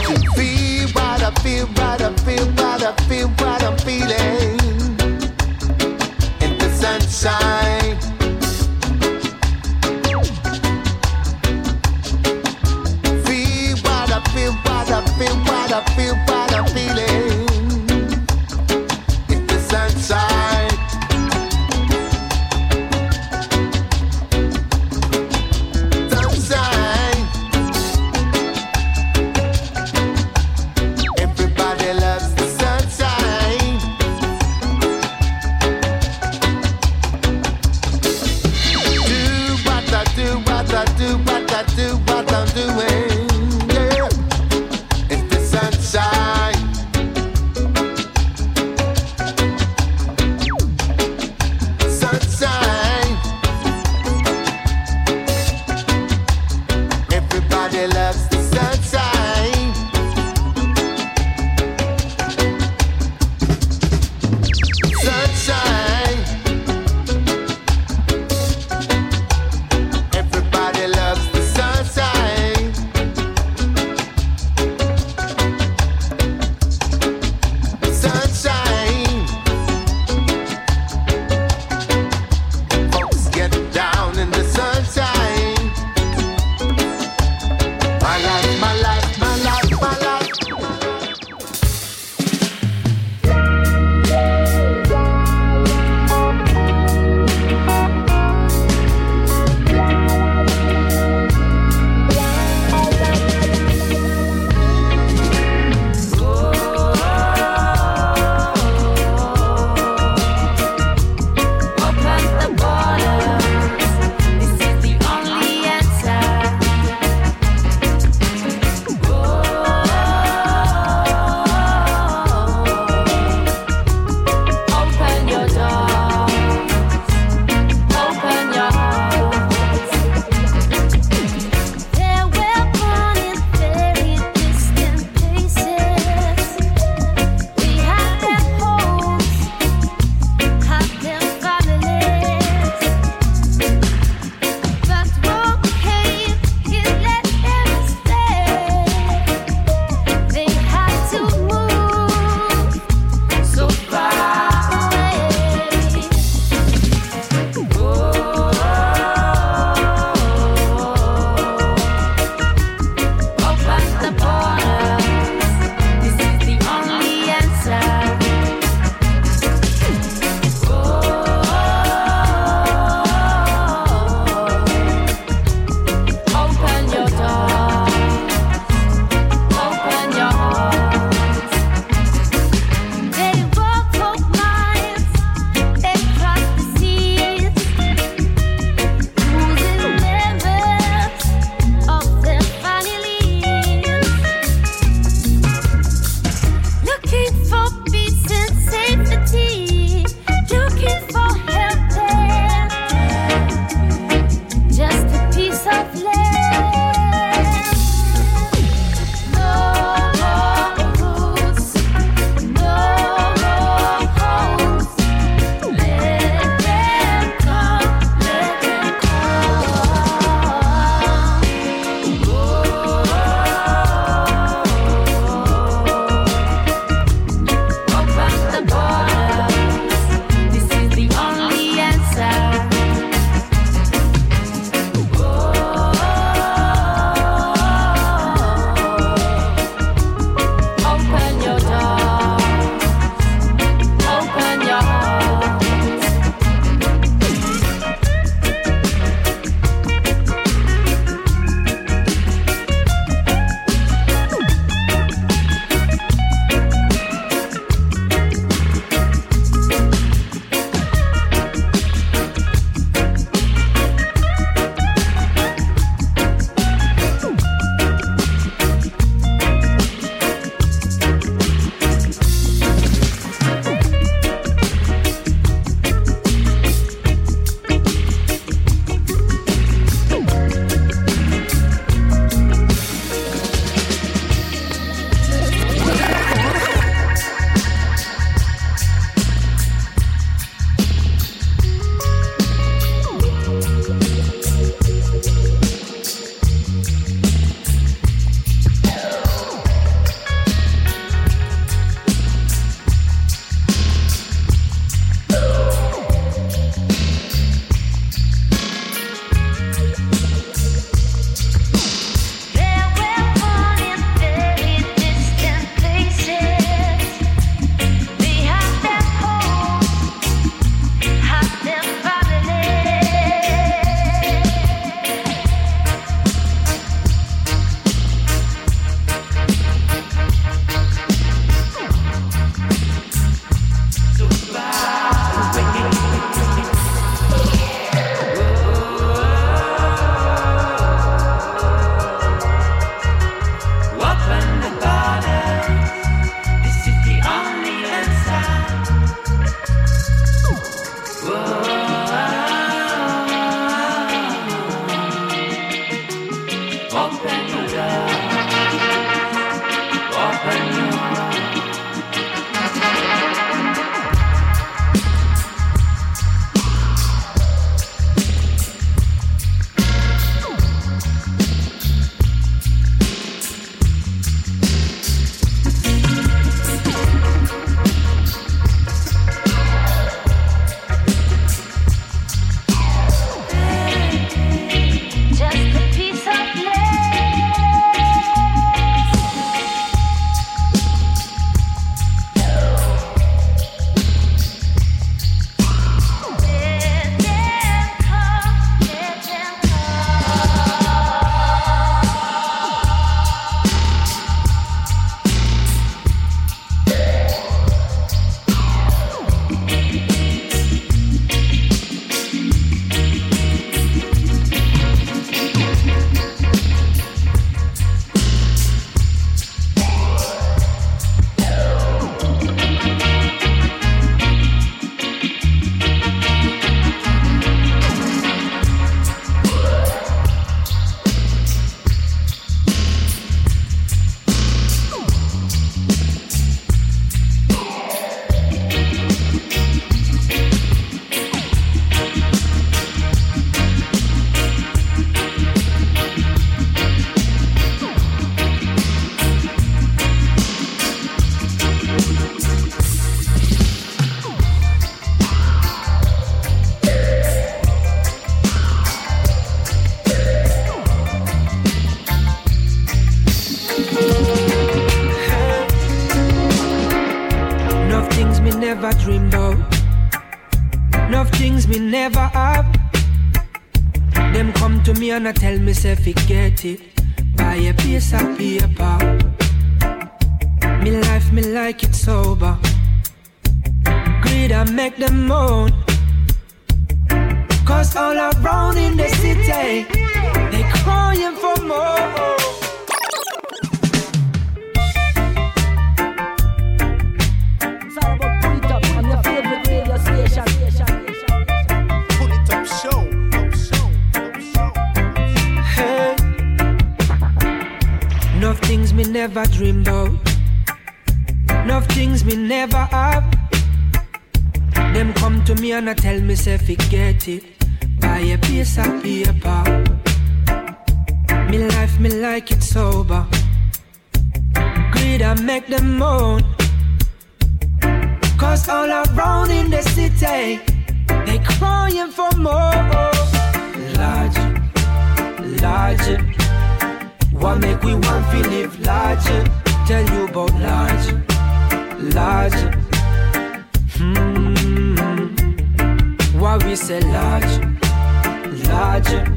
Say large, large.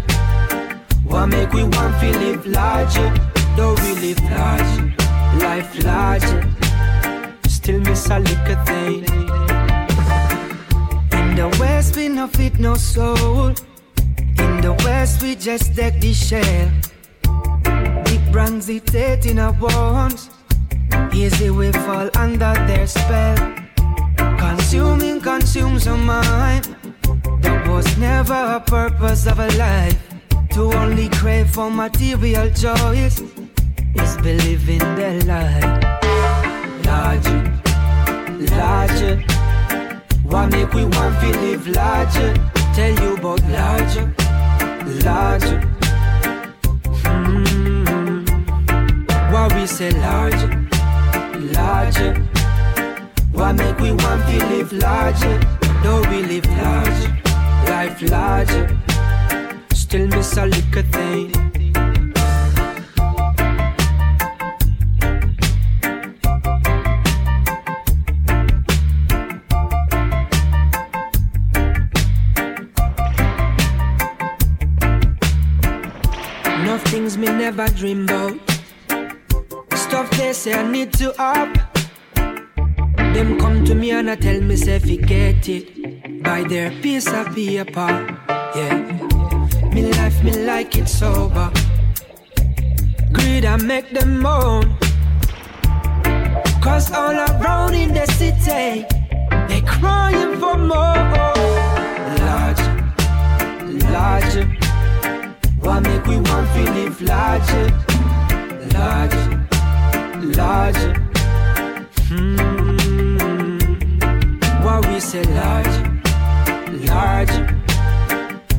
What make we want to live larger? Though we live large, life larger. Still miss a little thing. In the west we no fit no soul. In the west we just deck the shell. Big brands it in our bones. Easy we fall under their spell. Consuming consumes our mind. Was never a purpose of a life. To only crave for material joys is believing the lie. Larger, larger. Why make we want to live larger? Tell you about larger, larger. Hmm. What we say larger, larger. Why make we want to live larger? Though we live larger, life larger. Still miss a little thing. Enough things me never dream about. Stuff they say I need to up. Them come to me and I tell me say forget it. Buy their piece of paper. Yeah. Me life me like it sober. Greed I make them moan. Cause all around in the city, they crying for more. Large, larger. What make we want to live larger, larger, larger? Hmm. What we say larger, larger.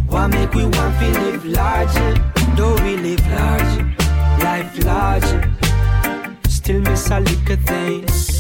What make we want to live larger? Though we live larger, life large. Still miss a little thing.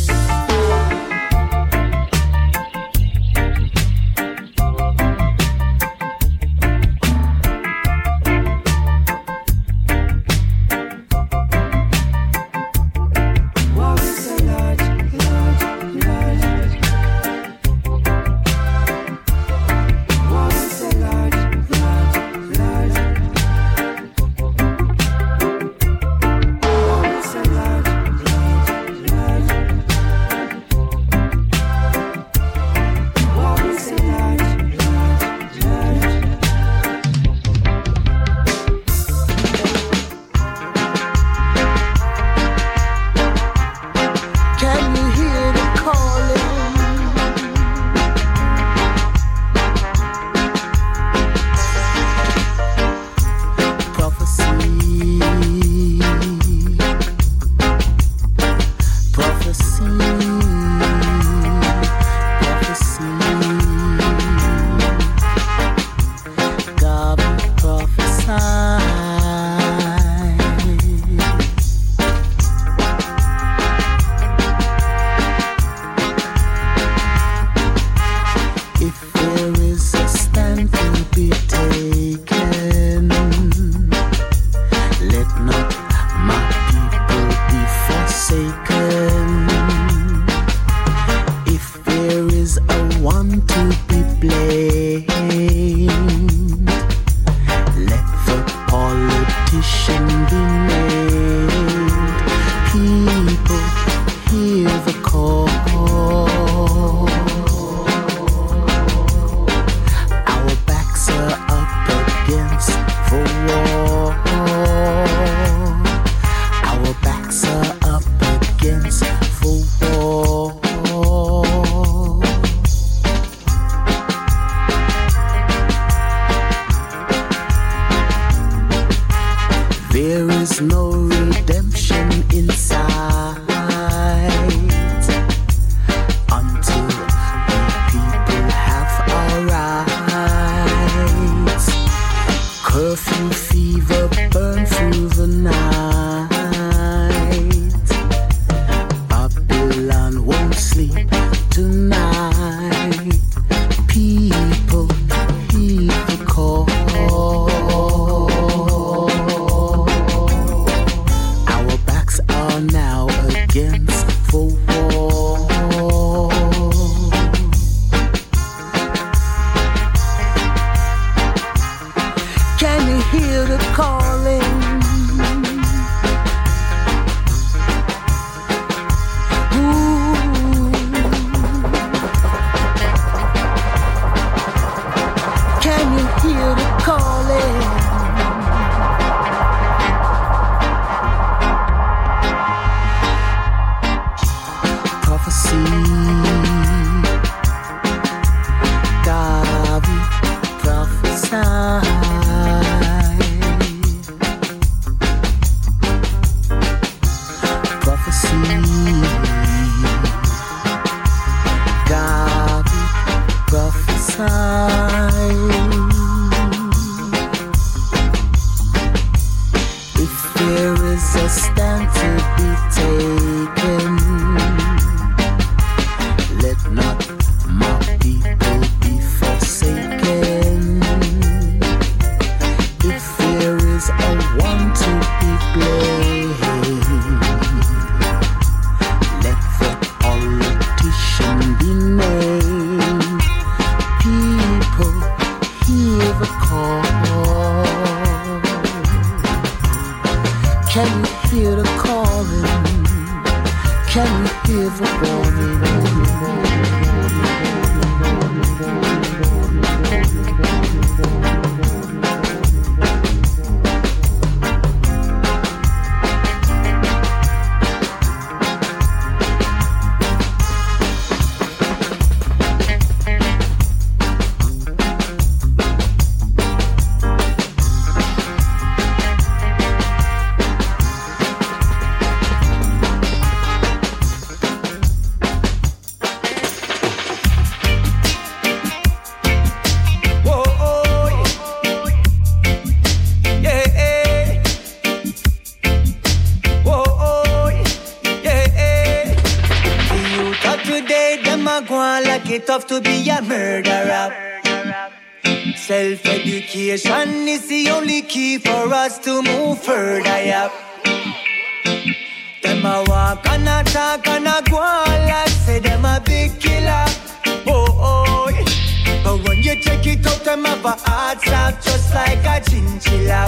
Hard just like a chinchilla.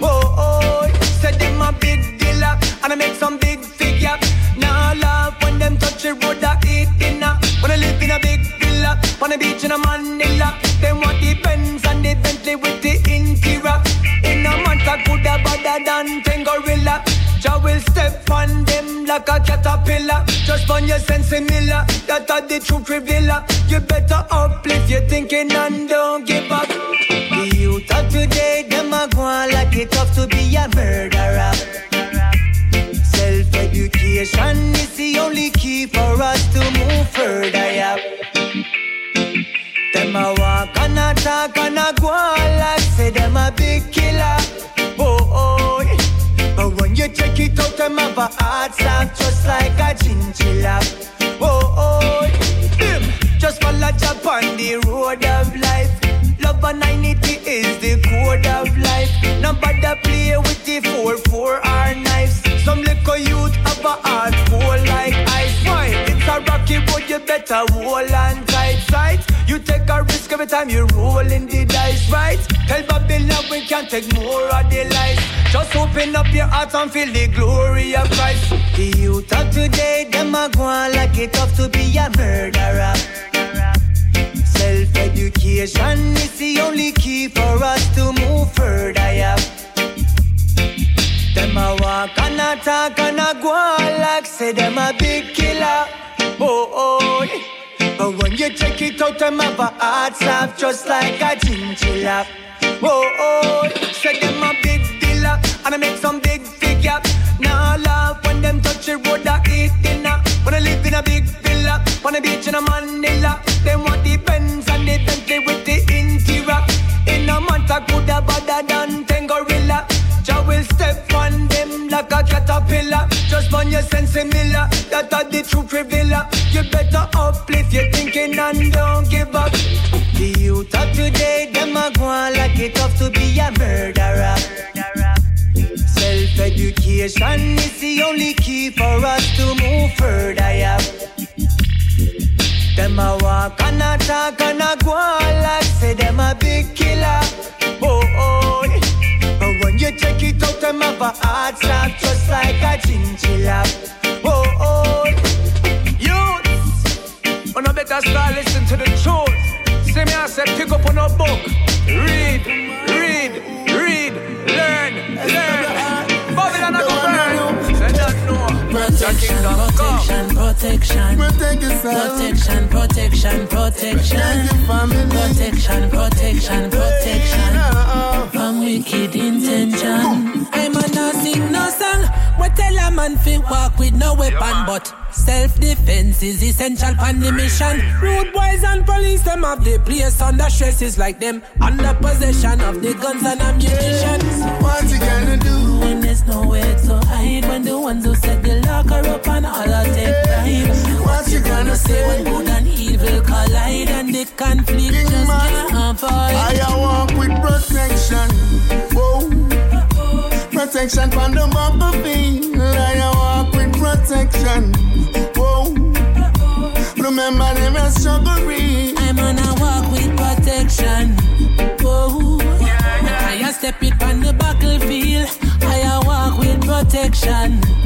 Oh, oh, say them a big dealer and I make some big figure. Now laugh when them touch the road, I eat dinner. I live in a big villa, on the beach in a Manila. Them want the Benz and the Bentley with the interior. In a month, I could have better than ten gorilla. Jah will step on them like a caterpillar. Just on your sense similar. That are the truth revealer. You better uplift your thinking and don't give up. Like it tough to be a murderer. Self-education is the only key for us to move further, yeah. Them a walk and a talk and a go like say them a big killer. Oh, oh. But when you check it out, them have a hard slap just like a chinchilla. Oh, oh, just follow Jah on the road of life. Love and 90 is the code of life. Nobody play with the 4-4 or knives. Some little youth have a heart full like ice. Why? It's a rocky road, you better hold on tight, sight. You take a risk every time you roll in the dice, right? Tell Babylon we can't take more of the lies. Just open up your heart and feel the glory of Christ. The youth of today, them a go on like it tough to be a murderer. Self-education is the only key for us to move further, yeah. Them a walk and a talk and a go like say them a big killer. Oh, oh. But when you check it out, them have a heart soft just like a chinchilla. Oh, oh. Say them a big dealer and I make some big figure. Now laugh when them touch the road I eat dinner. I live in a big villa, the beach in a Manila. Them want the Benz Bentley with the interior. In a month I could have better than ten gorilla. Jah will step on them like a caterpillar. Just burn your sense similar. That are the true revealer. You better uplift your thinking and don't give up. The youth of today, them a go like it tough to be a murderer. Self-education is the only key for us to move further. Yeah. Them a walk and a talk and a go like say them a big killer. Oh, oh. But when you check it out, them have a heart slap just like a chinchilla. Oh, oh. Youths, when I better start listen to the truth. See me, I said, pick up on a book. Read, read, read, learn, learn. No. Protection, protection, protection. Protect yourself. Protection, protection, protection. Protection, protection, protection. From wicked intention. I'm a no sing no song. What tell a man fi walk with no weapon, but self-defense is essential for the mission. Rude boys and police, them have the place under stress. It's like them under possession of the guns and ammunition. What you gonna do when there's nowhere to hide? When the ones who set the locker up and all are take pride. What you gonna say when good and evil collide and the conflict just can't avoid? I walk with protection. Whoa. Protection from the battlefield. I walk with protection. Whoa. Remember them as struggle I'm on a walk with protection. Oh. Whoa. I step it on the battlefield. I walk with protection.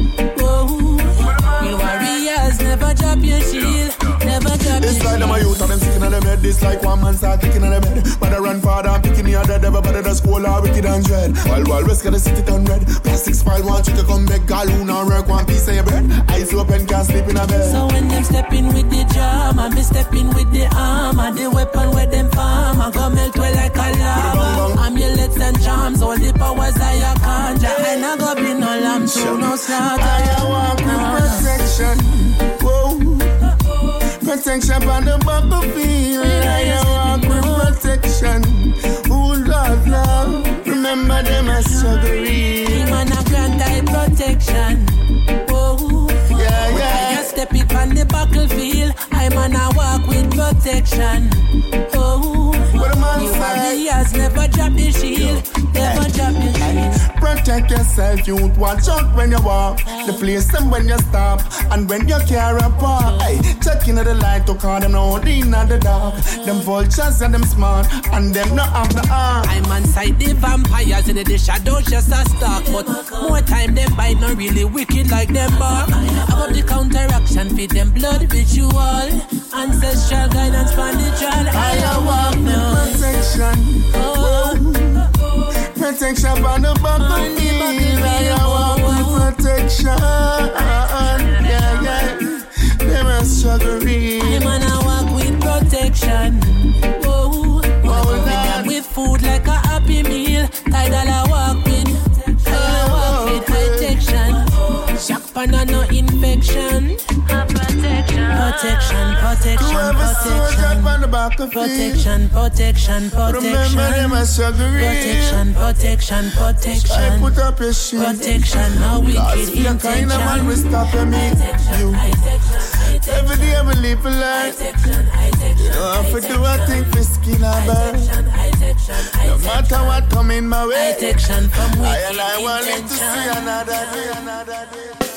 This like one man start kicking on them head. But I run father and picking the other. Everybody the school are wicked and dread. While while rest get the city turn red. Plastic spile want you to come back. Galoon and work one piece of your bread. Eyes open can't sleep in a bed. So when them step in with the drama, me step in with the arm, armor, the weapon where them farm, I go melt well like a lava. Amulets and charms, all the powers I a conjure. I'm not go be no lamb, so no slaughter. I walk with protection. Protection on the battlefield. I walk with protection. Ooh, love, love. Remember them as. Him and a grand eye protection. Whoa. Yeah, When yeah. I step it on the battlefield, I'm on a walk with protection. Oh, you warriors never drop the shield, never drop shield. Protect yourself, youth. Watch out when you walk. The place and when you stop. And when you carry a park. Hey, check into the light oh, to call them no in the dark. Them vultures and them smart. And them not have the arm. I'm inside the vampires in the shadows just a stalk, but more time them bite not really wicked like them bark. About the counteraction feed them blood ritual, ancestral guidance from the child. I walk with protection. Oh. Protection on the. I walk with protection. Yeah, yeah. Them a sugary. I'm on a walk with protection. Whoa, Walk with them with food like a happy meal. Tidal I walk with, I walk with protection. Shock pan no infection. Protection, protection, protection, Whoever soldier on the battlefield. protection, protection, protection. Remember them as. Protection, protection, protection. I protection. put up your shit. Protection, no Cause wicked the kind of man intention. will stop me. You. Every day we live a life. You have to do a thing for skin or burn. No matter what come in my way. Protection I and I want to see intention. another day, another day.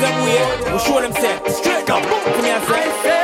Them way, we show them set. Straight up. Come here, friend.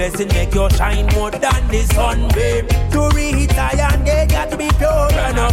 blessing make you shine more than the sun, babe. To retire and they got to be pure and up.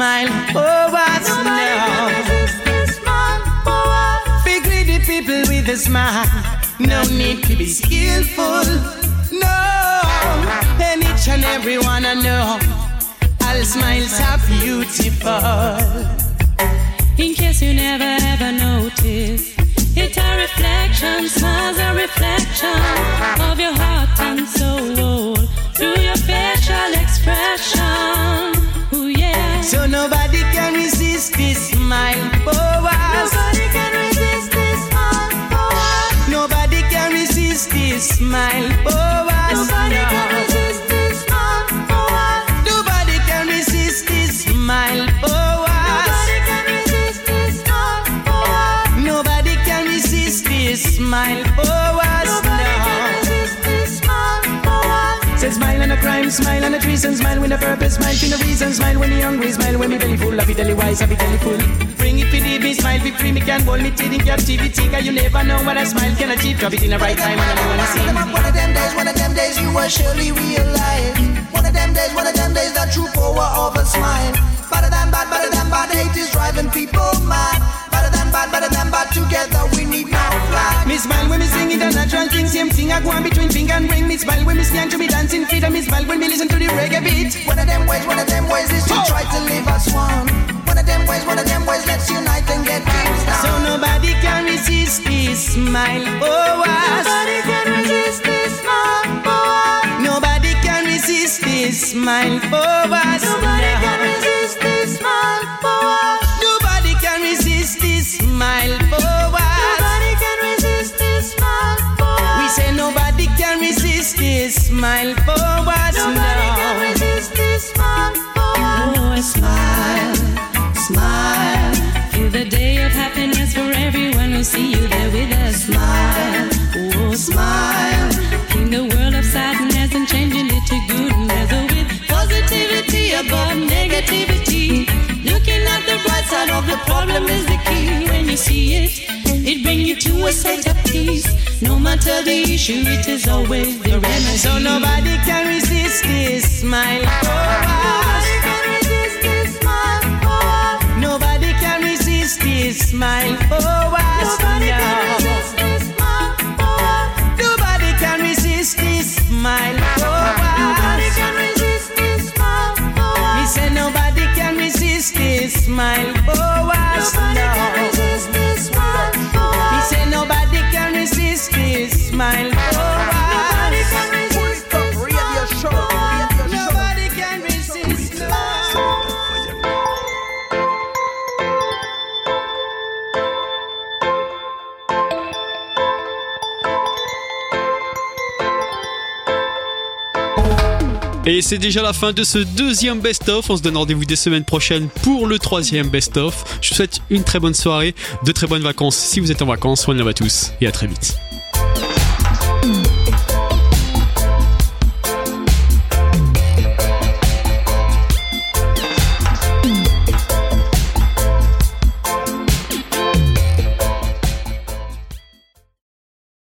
Smile for us. Nobody can no. smile for. Big greedy people with a smile. No need to be skillful. No, and each and every one I know. All smiles are beautiful. In case you never ever noticed, it's a reflection, smiles a reflection of your heart and soul through your facial expression. So nobody can resist this smile for us. Nobody can resist this smile for us. Nobody can resist this smile for us. Smile on a smile with a purpose, smile for no reason, smile when you're hungry, smile when me belly full, happy belly wise, happy belly full. Bring it for the me, smile be free, me can hold me till in captivity, cause you never know what a smile can achieve. Drop it in the right time and I wanna see. One of them days, one of them days you will surely realize. One of them days, one of them days, the true power of a smile. Better than bad, better than bad, hate is driving people mad. Better than bad, better than bad, together we need now fly. Me smile when me sing it a natural thing, same thing I go on between finger and ring. Me smile when me stand to be dancing freedom. Me smile when me listen to the reggae beat. One of them ways, one of them ways is to try to live as one. One of them ways, one of them ways, let's unite and get things done. So nobody can resist this smile for us. Nobody can resist this smile for us. Nobody can resist this smile for us. Nobody no. can resist this smile for us. Nobody can no. resist this smile for us. Oh, smile, smile. Feel the day of happiness for everyone who see you there with a smile. Oh, smile. King the world of sadness and changing it to goodness with positivity above negativity. Looking at the bright side of the problem is the key. When you see it, it brings you to a state of peace. No matter the issue, it is always the remedy. So nobody can resist this smile. Nobody can resist this smile us. Nobody can resist this smile us. Nobody can resist this smile us. Nobody can resist this smile Nobody can resist this smile Et c'est déjà la fin de ce deuxième best-of. On se donne rendez-vous des semaines prochaines pour le troisième best-of. Je vous souhaite une très bonne soirée, de très bonnes vacances si vous êtes en vacances. Soignez-vous à tous et à très vite.